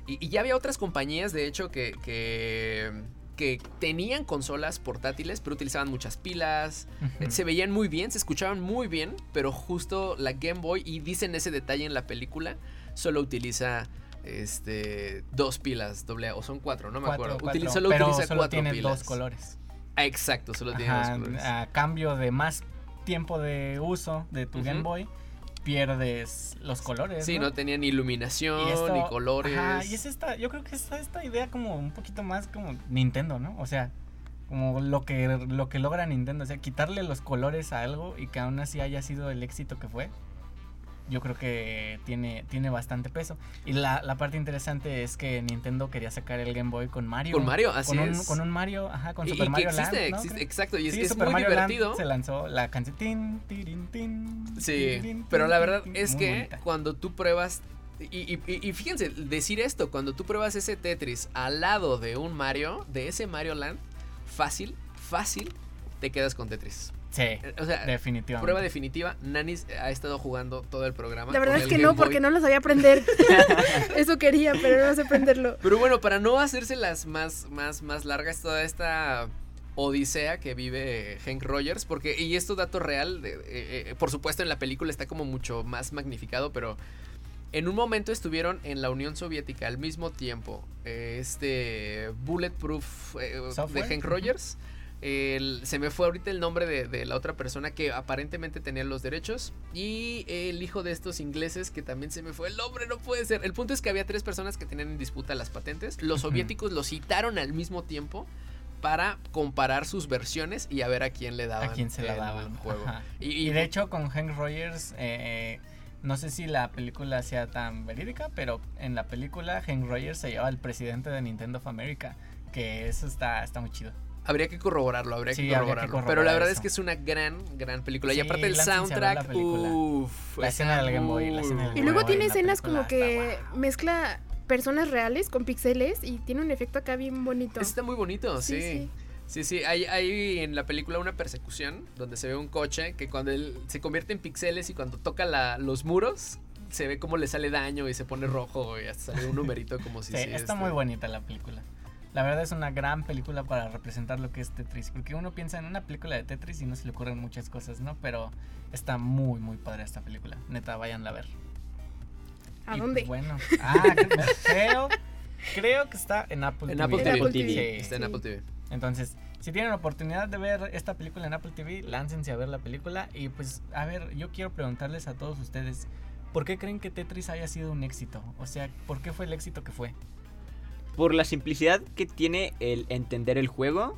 Y, y ya había otras compañías, de hecho, que, que, que tenían consolas portátiles, pero utilizaban muchas pilas. Se veían muy bien, se escuchaban muy bien, pero justo la Game Boy, y dicen ese detalle en la película, solo utiliza este dos pilas doble A, o son cuatro, no me Cuatro, acuerdo. cuatro, Utili- solo pero utiliza solo cuatro tiene pilas. dos colores. Ah, exacto, solo tiene Ajá, dos colores. a cambio de más tiempo de uso de tu. Game Boy, pierdes los colores. Sí, no, tenían iluminación Y esto- ni colores. Ajá, y es esta, yo creo que es esta idea como un poquito más como Nintendo, ¿no? O sea, como lo que, lo que logra Nintendo, o sea, quitarle los colores a algo y que aún así haya sido el éxito que fue. Yo creo que tiene, tiene bastante peso. Y la, la parte interesante es que Nintendo quería sacar el Game Boy con Mario. Con Mario, así con un, es. Con un Mario, ajá, con Y- Super y Mario existe, Land. ¿no? existe, Creo. exacto, y es, Sí, es Super muy Mario Land divertido. se lanzó la canción. tin, tirin, tin, Sí, tirin, pero la verdad tin, es que bonita. cuando tú pruebas, y, y- y- y fíjense, decir esto, cuando tú pruebas ese Tetris al lado de un Mario, de ese Mario Land, fácil, fácil, te quedas con Tetris. Sí, Eh, O sea, definitivamente. prueba definitiva, Nanis ha estado jugando todo el programa. La verdad con es que Game no, Boy. porque no lo sabía aprender. [laughs] [laughs] Eso quería, pero no sé aprenderlo. Pero bueno, para no hacerse las más, más, más largas, toda esta odisea que vive Hank Rogers, porque, y esto dato real, de- eh, eh, por supuesto en la película está como mucho más magnificado, pero en un momento estuvieron en la Unión Soviética al mismo tiempo, eh, este Bulletproof eh, de Hank. Rogers. El- se me fue ahorita el nombre de, de la otra persona que aparentemente tenía los derechos. Y el hijo de estos ingleses que también se me fue el nombre, no puede ser. El punto es que había tres personas que tenían en disputa las patentes. Los soviéticos los citaron al mismo tiempo para comparar sus versiones y a ver a quién le daban a quién se la el daban. juego. Ajá. Y, Y, y- de hecho con Hank Rogers, eh, no sé si la película sea tan verídica, pero en la película Hank Rogers se lleva al presidente de Nintendo of America, que eso está, está muy chido. Habría que corroborarlo, habría Sí, que habría que corroborarlo. corroborar Pero la verdad eso. es que es una gran, gran película. y aparte el la soundtrack, película. uff. La escena del Game Boy, la escena del Y luego tiene escenas como que mezcla personas reales con pixeles y tiene un efecto acá bien bonito. Está muy bonito, Sí, sí. sí. Sí, sí, hay, hay en la película una persecución donde se ve un coche que cuando él se convierte en píxeles y cuando toca la- los muros se ve como le sale daño y se pone rojo y hasta sale un numerito como si Sí, sí, está este- muy bonita la película. La verdad es una gran película para representar lo que es Tetris, porque uno piensa en una película de Tetris y no se le ocurren muchas cosas, ¿no? Pero está muy, muy padre esta película. Neta, váyanla a ver. ¿A Y, dónde? pues, bueno, ah, [laughs] creo, creo que está en Apple En TV. Apple En TV. Apple TV. Sí. Está en Sí. Apple TV. Entonces, si tienen la oportunidad de ver esta película en Apple TV, láncense a ver la película. Y pues, a ver, yo quiero preguntarles a todos ustedes, ¿por qué creen que Tetris haya sido un éxito? O sea, ¿por qué fue el éxito que fue? Por la simplicidad que tiene el entender el juego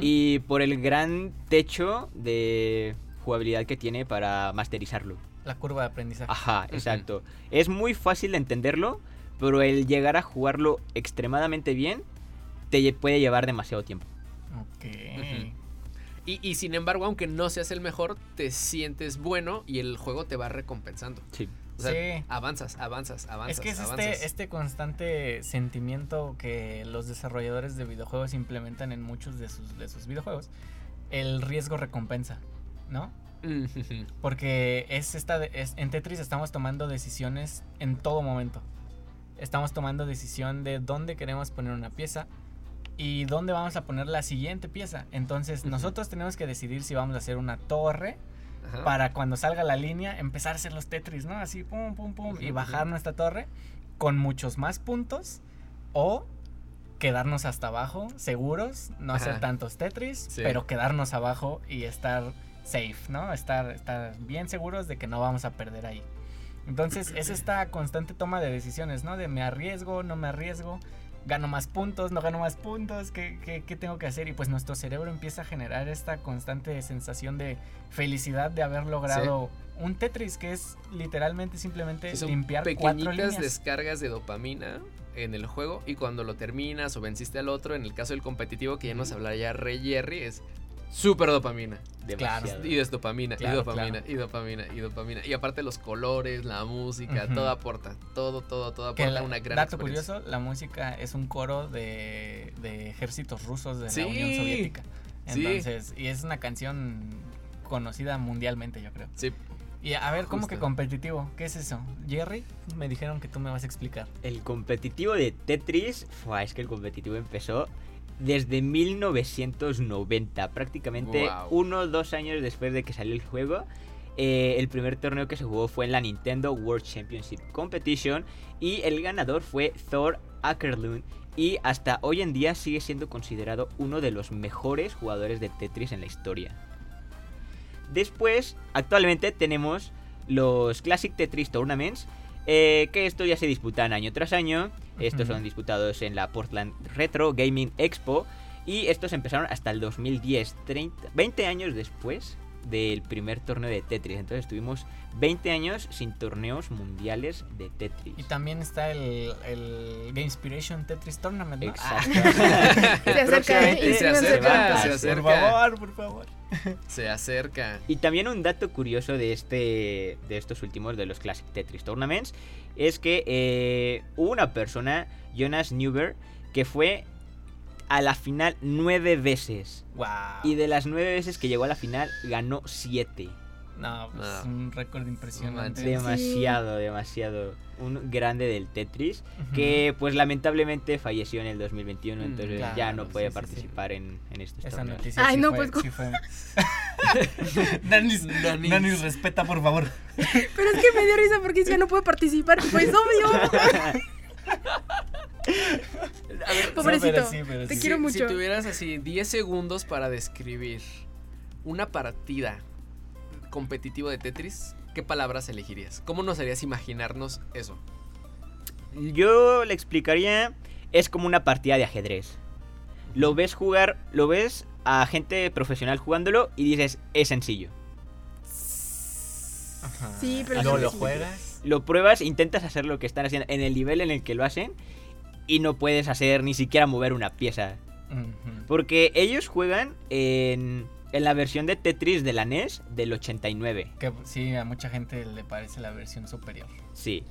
y por el gran techo de jugabilidad que tiene para masterizarlo. La curva de aprendizaje. Ajá, exacto. Es muy fácil de entenderlo, pero el llegar a jugarlo extremadamente bien te puede llevar demasiado tiempo. Ok. Y, y sin embargo, aunque no seas el mejor, te sientes bueno y el juego te va recompensando. Sí. O sea, Sí. avanzas, avanzas, avanzas. Es que es avanzas. este, este constante sentimiento que los desarrolladores de videojuegos implementan en muchos de sus, de sus videojuegos. El riesgo recompensa, ¿no? Ujú. [laughs] Porque es esta es, en Tetris estamos tomando decisiones en todo momento. estamos tomando decisión de dónde queremos poner una pieza y dónde vamos a poner la siguiente pieza. Entonces Ujú. nosotros tenemos que decidir si vamos a hacer una torre Ajá. para cuando salga la línea empezar a hacer los Tetris, ¿no? Así, pum, pum, pum, y bajar nuestra torre con muchos más puntos o quedarnos hasta abajo, seguros, no hacer Ajá. tantos Tetris, Sí. pero quedarnos abajo y estar safe, ¿no? Estar, estar bien seguros de que no vamos a perder ahí. Entonces es [clears throat] esta constante toma de decisiones, ¿no? De me arriesgo, no me arriesgo, gano más puntos, no gano más puntos, ¿qué, qué, qué tengo que hacer? Y pues nuestro cerebro empieza a generar esta constante sensación de felicidad de haber logrado un Tetris, que es literalmente simplemente Sí, son limpiar cuatro líneas. descargas de dopamina en el juego y cuando lo terminas o venciste al otro, en el caso del competitivo que ya nos hablaría Rey Jerry, es súper dopamina. Demasiado. Y es dopamina, Claro, y dopamina, claro. y dopamina, y dopamina. Y aparte los colores, la música, todo aporta, todo, todo, todo aporta la- una gran dato curioso, la música es un coro de, de ejércitos rusos de Sí. la Unión Soviética. Sí. Entonces, y es una canción conocida mundialmente, yo creo. Sí, Y a ver, ¿cómo Justo. que competitivo? ¿Qué es eso? Jerry, me dijeron que tú me vas a explicar. El competitivo de Tetris, fua, es que el competitivo empezó desde 1990, prácticamente uno o dos años después de que salió el juego. Eh, el primer torneo que se jugó fue en la Nintendo World Championship Competition y el ganador fue Thor Ackerlund y hasta hoy en día sigue siendo considerado uno de los mejores jugadores de Tetris en la historia. Después, actualmente tenemos los Classic Tetris Tournaments, eh, que estos ya se disputan año tras año. Estos son disputados en la Portland Retro Gaming Expo. Y estos empezaron hasta el 2010, 30, 20 años después del primer torneo de Tetris. Entonces tuvimos 20 años sin torneos mundiales de Tetris. Y también está el, el Game Inspiration Tetris Tournament, ¿no? Exacto. [laughs] Se acerca, Y acerca, se Ah, acerca. Por favor, por favor. Se acerca. Y también un dato curioso de este de estos últimos de los Classic Tetris Tournaments es que eh, hubo una persona, Jonas Newber, que fue a la final nueve veces. Wow. Y de las nueve veces que llegó a la final, ganó siete. No, pues No. es un récord impresionante. Demasiado, demasiado. Un grande del Tetris. Ujú. Que pues lamentablemente falleció en el 2021. Mm, Entonces claro, ya no sí, puede sí, sí. participar En, en estos Esa torneos. noticia Ay, sí no, fue, pues, sí fue. [laughs] Danis, Danis. Danis, respeta, por favor. Pero es que me dio risa porque ya no puedo participar. Pues obvio. [laughs] Pero sí, pero te sí. quiero si, mucho. Si tuvieras así 10 segundos para describir una partida competitiva de Tetris, ¿qué palabras elegirías? ¿Cómo nos harías imaginarnos eso? Yo le explicaría, es como una partida de ajedrez. Lo ves jugar, lo ves a gente profesional jugándolo y dices, es sencillo. Ajá. Sí, pero Luego sí, lo juegas. Lo pruebas, intentas hacer lo que están haciendo en el nivel en el que lo hacen y no puedes hacer ni siquiera mover una pieza. Porque ellos juegan en, en la versión de Tetris de la NES del 89. Que sí, a mucha gente le parece la versión superior. Sí.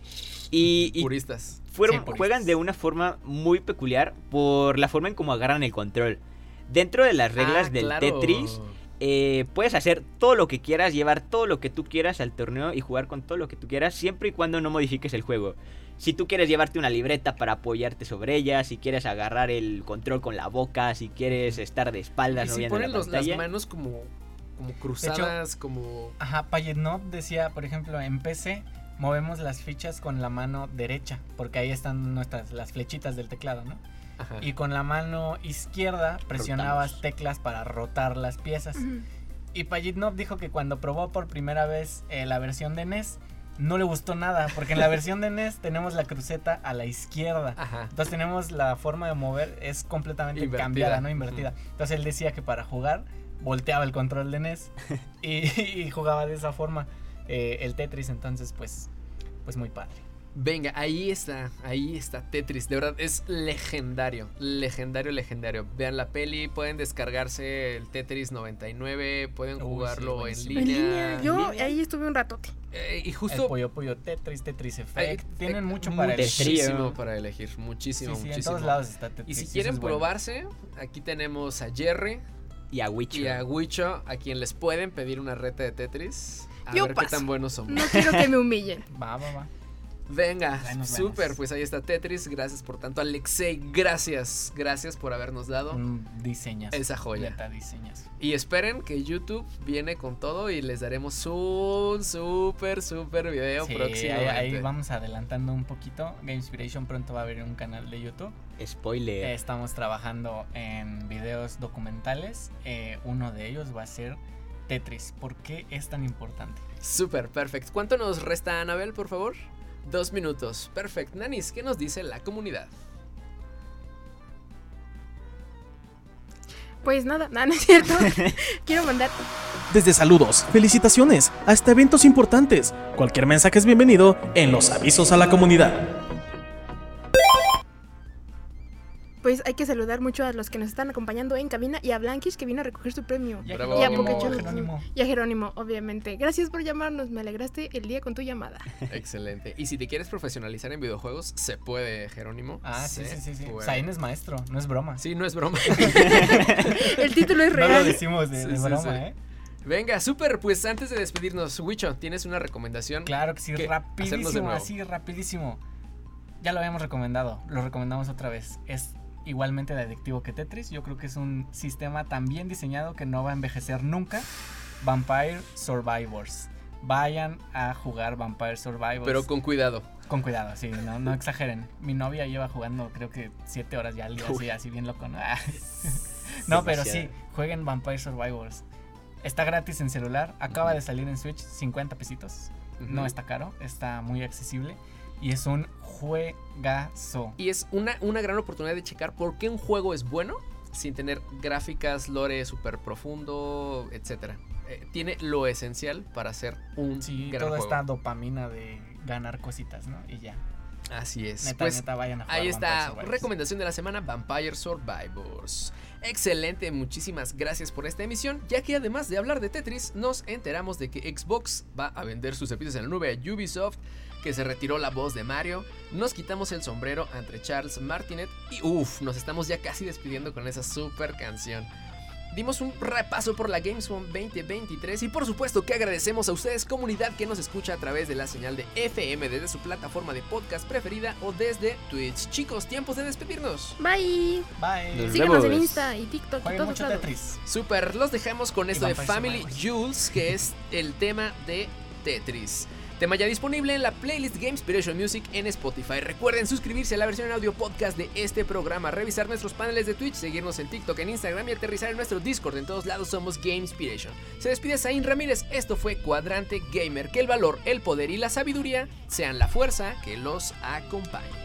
Y, y Puristas. fueron, Sí, puristas. juegan de una forma muy peculiar por la forma en cómo agarran el control. Dentro de las reglas Ah, del claro. Tetris, eh, puedes hacer todo lo que quieras, llevar todo lo que tú quieras al torneo y jugar con todo lo que tú quieras, siempre y cuando no modifiques el juego. Si tú quieres llevarte una libreta para apoyarte sobre ella, si quieres agarrar el control con la boca, si quieres estar de espaldas Y si ponen la los- las manos como, como cruzadas, como... Ajá, Payetnov decía, por ejemplo, en PC movemos las fichas con la mano derecha, porque ahí están nuestras las flechitas del teclado, ¿no? Ajá. Y con la mano izquierda presionabas Rotamos. teclas para rotar las piezas. Ujú. Y Payitnov dijo que cuando probó por primera vez eh, la versión de NES, no le gustó nada, porque en la versión de NES tenemos la cruceta a la izquierda. Ajá. Entonces tenemos la forma de mover, es completamente Invertida. cambiada, ¿no? Invertida. Entonces él decía que para jugar volteaba el control de NES [laughs] y, [laughs] y jugaba de esa forma eh, el Tetris, entonces pues, pues muy padre. Venga, ahí está, ahí está Tetris. De verdad, es legendario, legendario, legendario. Vean la peli, pueden descargarse el Tetris 99, pueden Uy, jugarlo sí, en buenísimo. En línea. línea. Yo línea. ahí estuve un ratote. Eh, y El justo... Pollo Pollo Tetris, Tetris Effect, eh, tienen eh, mucho para elegir. Muchísimo para elegir, muchísimo, Sí, sí, en muchísimo. todos lados está Tetris. Y si quieren bueno. probarse, aquí tenemos a Jerry Y a Witcher. y a Wicho, a quien les pueden pedir una reta de Tetris. A Yo ver paso. qué tan buenos somos. No quiero que me [laughs] humillen. Va, va, va. Venga, Ahí vemos. pues ahí está Tetris. Gracias por tanto, Alexei. Gracias, gracias por habernos dado Un diseñas. esa joya. Diseñas. Y esperen que YouTube viene con todo y les daremos un súper, súper video Sí, próximamente. ahí, vamos adelantando un poquito. Gamespiration pronto va a abrir un canal de YouTube. Spoiler. Eh, Estamos trabajando en videos documentales. Eh, uno de ellos va a ser Tetris. ¿Por qué es tan importante? Súper, perfecto. ¿Cuánto nos resta, Anabel, por favor? Dos minutos. Perfecto. Nanis, ¿qué nos dice la comunidad? Pues nada, nada, [laughs] no es cierto. [laughs] Quiero mandar Desde saludos, felicitaciones, hasta eventos importantes. Cualquier mensaje es bienvenido en los avisos a la comunidad. Pues hay que saludar mucho a los que nos están acompañando en cabina y a Blanquish que vino a recoger su premio. Y a Bravo. Y a Jerónimo. Y a Jerónimo, obviamente. Gracias por llamarnos, me alegraste el día con tu llamada. [laughs] Excelente. Y si te quieres profesionalizar en videojuegos, se puede, Jerónimo. Ah, sí, Se sí, sí. sí. Zayn es maestro, no es broma. Sí, no es broma. [laughs] El título es No lo real. decimos de, Sí, de sí, broma, sí. ¿eh? Venga, súper. Pues antes de despedirnos, Wicho, ¿tienes una recomendación? Claro que sí, rapidísimo, así, rapidísimo. Ya lo habíamos recomendado, lo recomendamos otra vez. Es igualmente de adictivo que Tetris. Yo creo que es un sistema tan bien diseñado que no va a envejecer nunca. Vampire Survivors. Vayan a jugar Vampire Survivors. Pero con cuidado. Con cuidado, sí, no, no exageren. Mi novia lleva jugando creo que 7 horas ya al día, así, así bien loco, ¿no? Ah. [laughs] no, pero sí, jueguen Vampire Survivors. Está gratis en celular, acaba de salir en Switch, 50 pesitos. No está caro, está muy accesible. Y es un juegazo. Y es una, una gran oportunidad de checar por qué un juego es bueno sin tener gráficas, lore súper profundo, etc. tiene lo esencial para ser un Sí, gran toda juego. esta dopamina de ganar cositas, ¿no? Y ya. Así es. Neta, pues neta, vayan a jugar ahí está, recomendación de la semana, Vampire Survivors. Excelente, muchísimas gracias por esta emisión, ya que además de hablar de Tetris, nos enteramos de que Xbox va a vender sus servicios en la nube a Ubisoft, que se retiró la voz de Mario, nos quitamos el sombrero entre Charles Martinet y uff, nos estamos ya casi despidiendo con esa super canción. Dimos un repaso por la Gamescom 2023 y por supuesto que agradecemos a ustedes comunidad que nos escucha a través de la señal de FM desde su plataforma de podcast preferida o desde Twitch. Chicos, tiempos de despedirnos. Bye. Bye. Nos Síganos en. Insta y TikTok y todos mucho lados. Tetris. Super, los dejamos con esto de Family. Jules, que es el tema de Tetris. Tema ya disponible en la playlist Gamespiration Music en Spotify. Recuerden suscribirse a la versión audio podcast de este programa, revisar nuestros paneles de Twitch, seguirnos en TikTok, en Instagram y aterrizar en nuestro Discord. En todos lados somos Gamespiration. Se despide Zain Ramírez. Esto fue Cuadrante Gamer. Que el valor, el poder y la sabiduría sean la fuerza que los acompañe.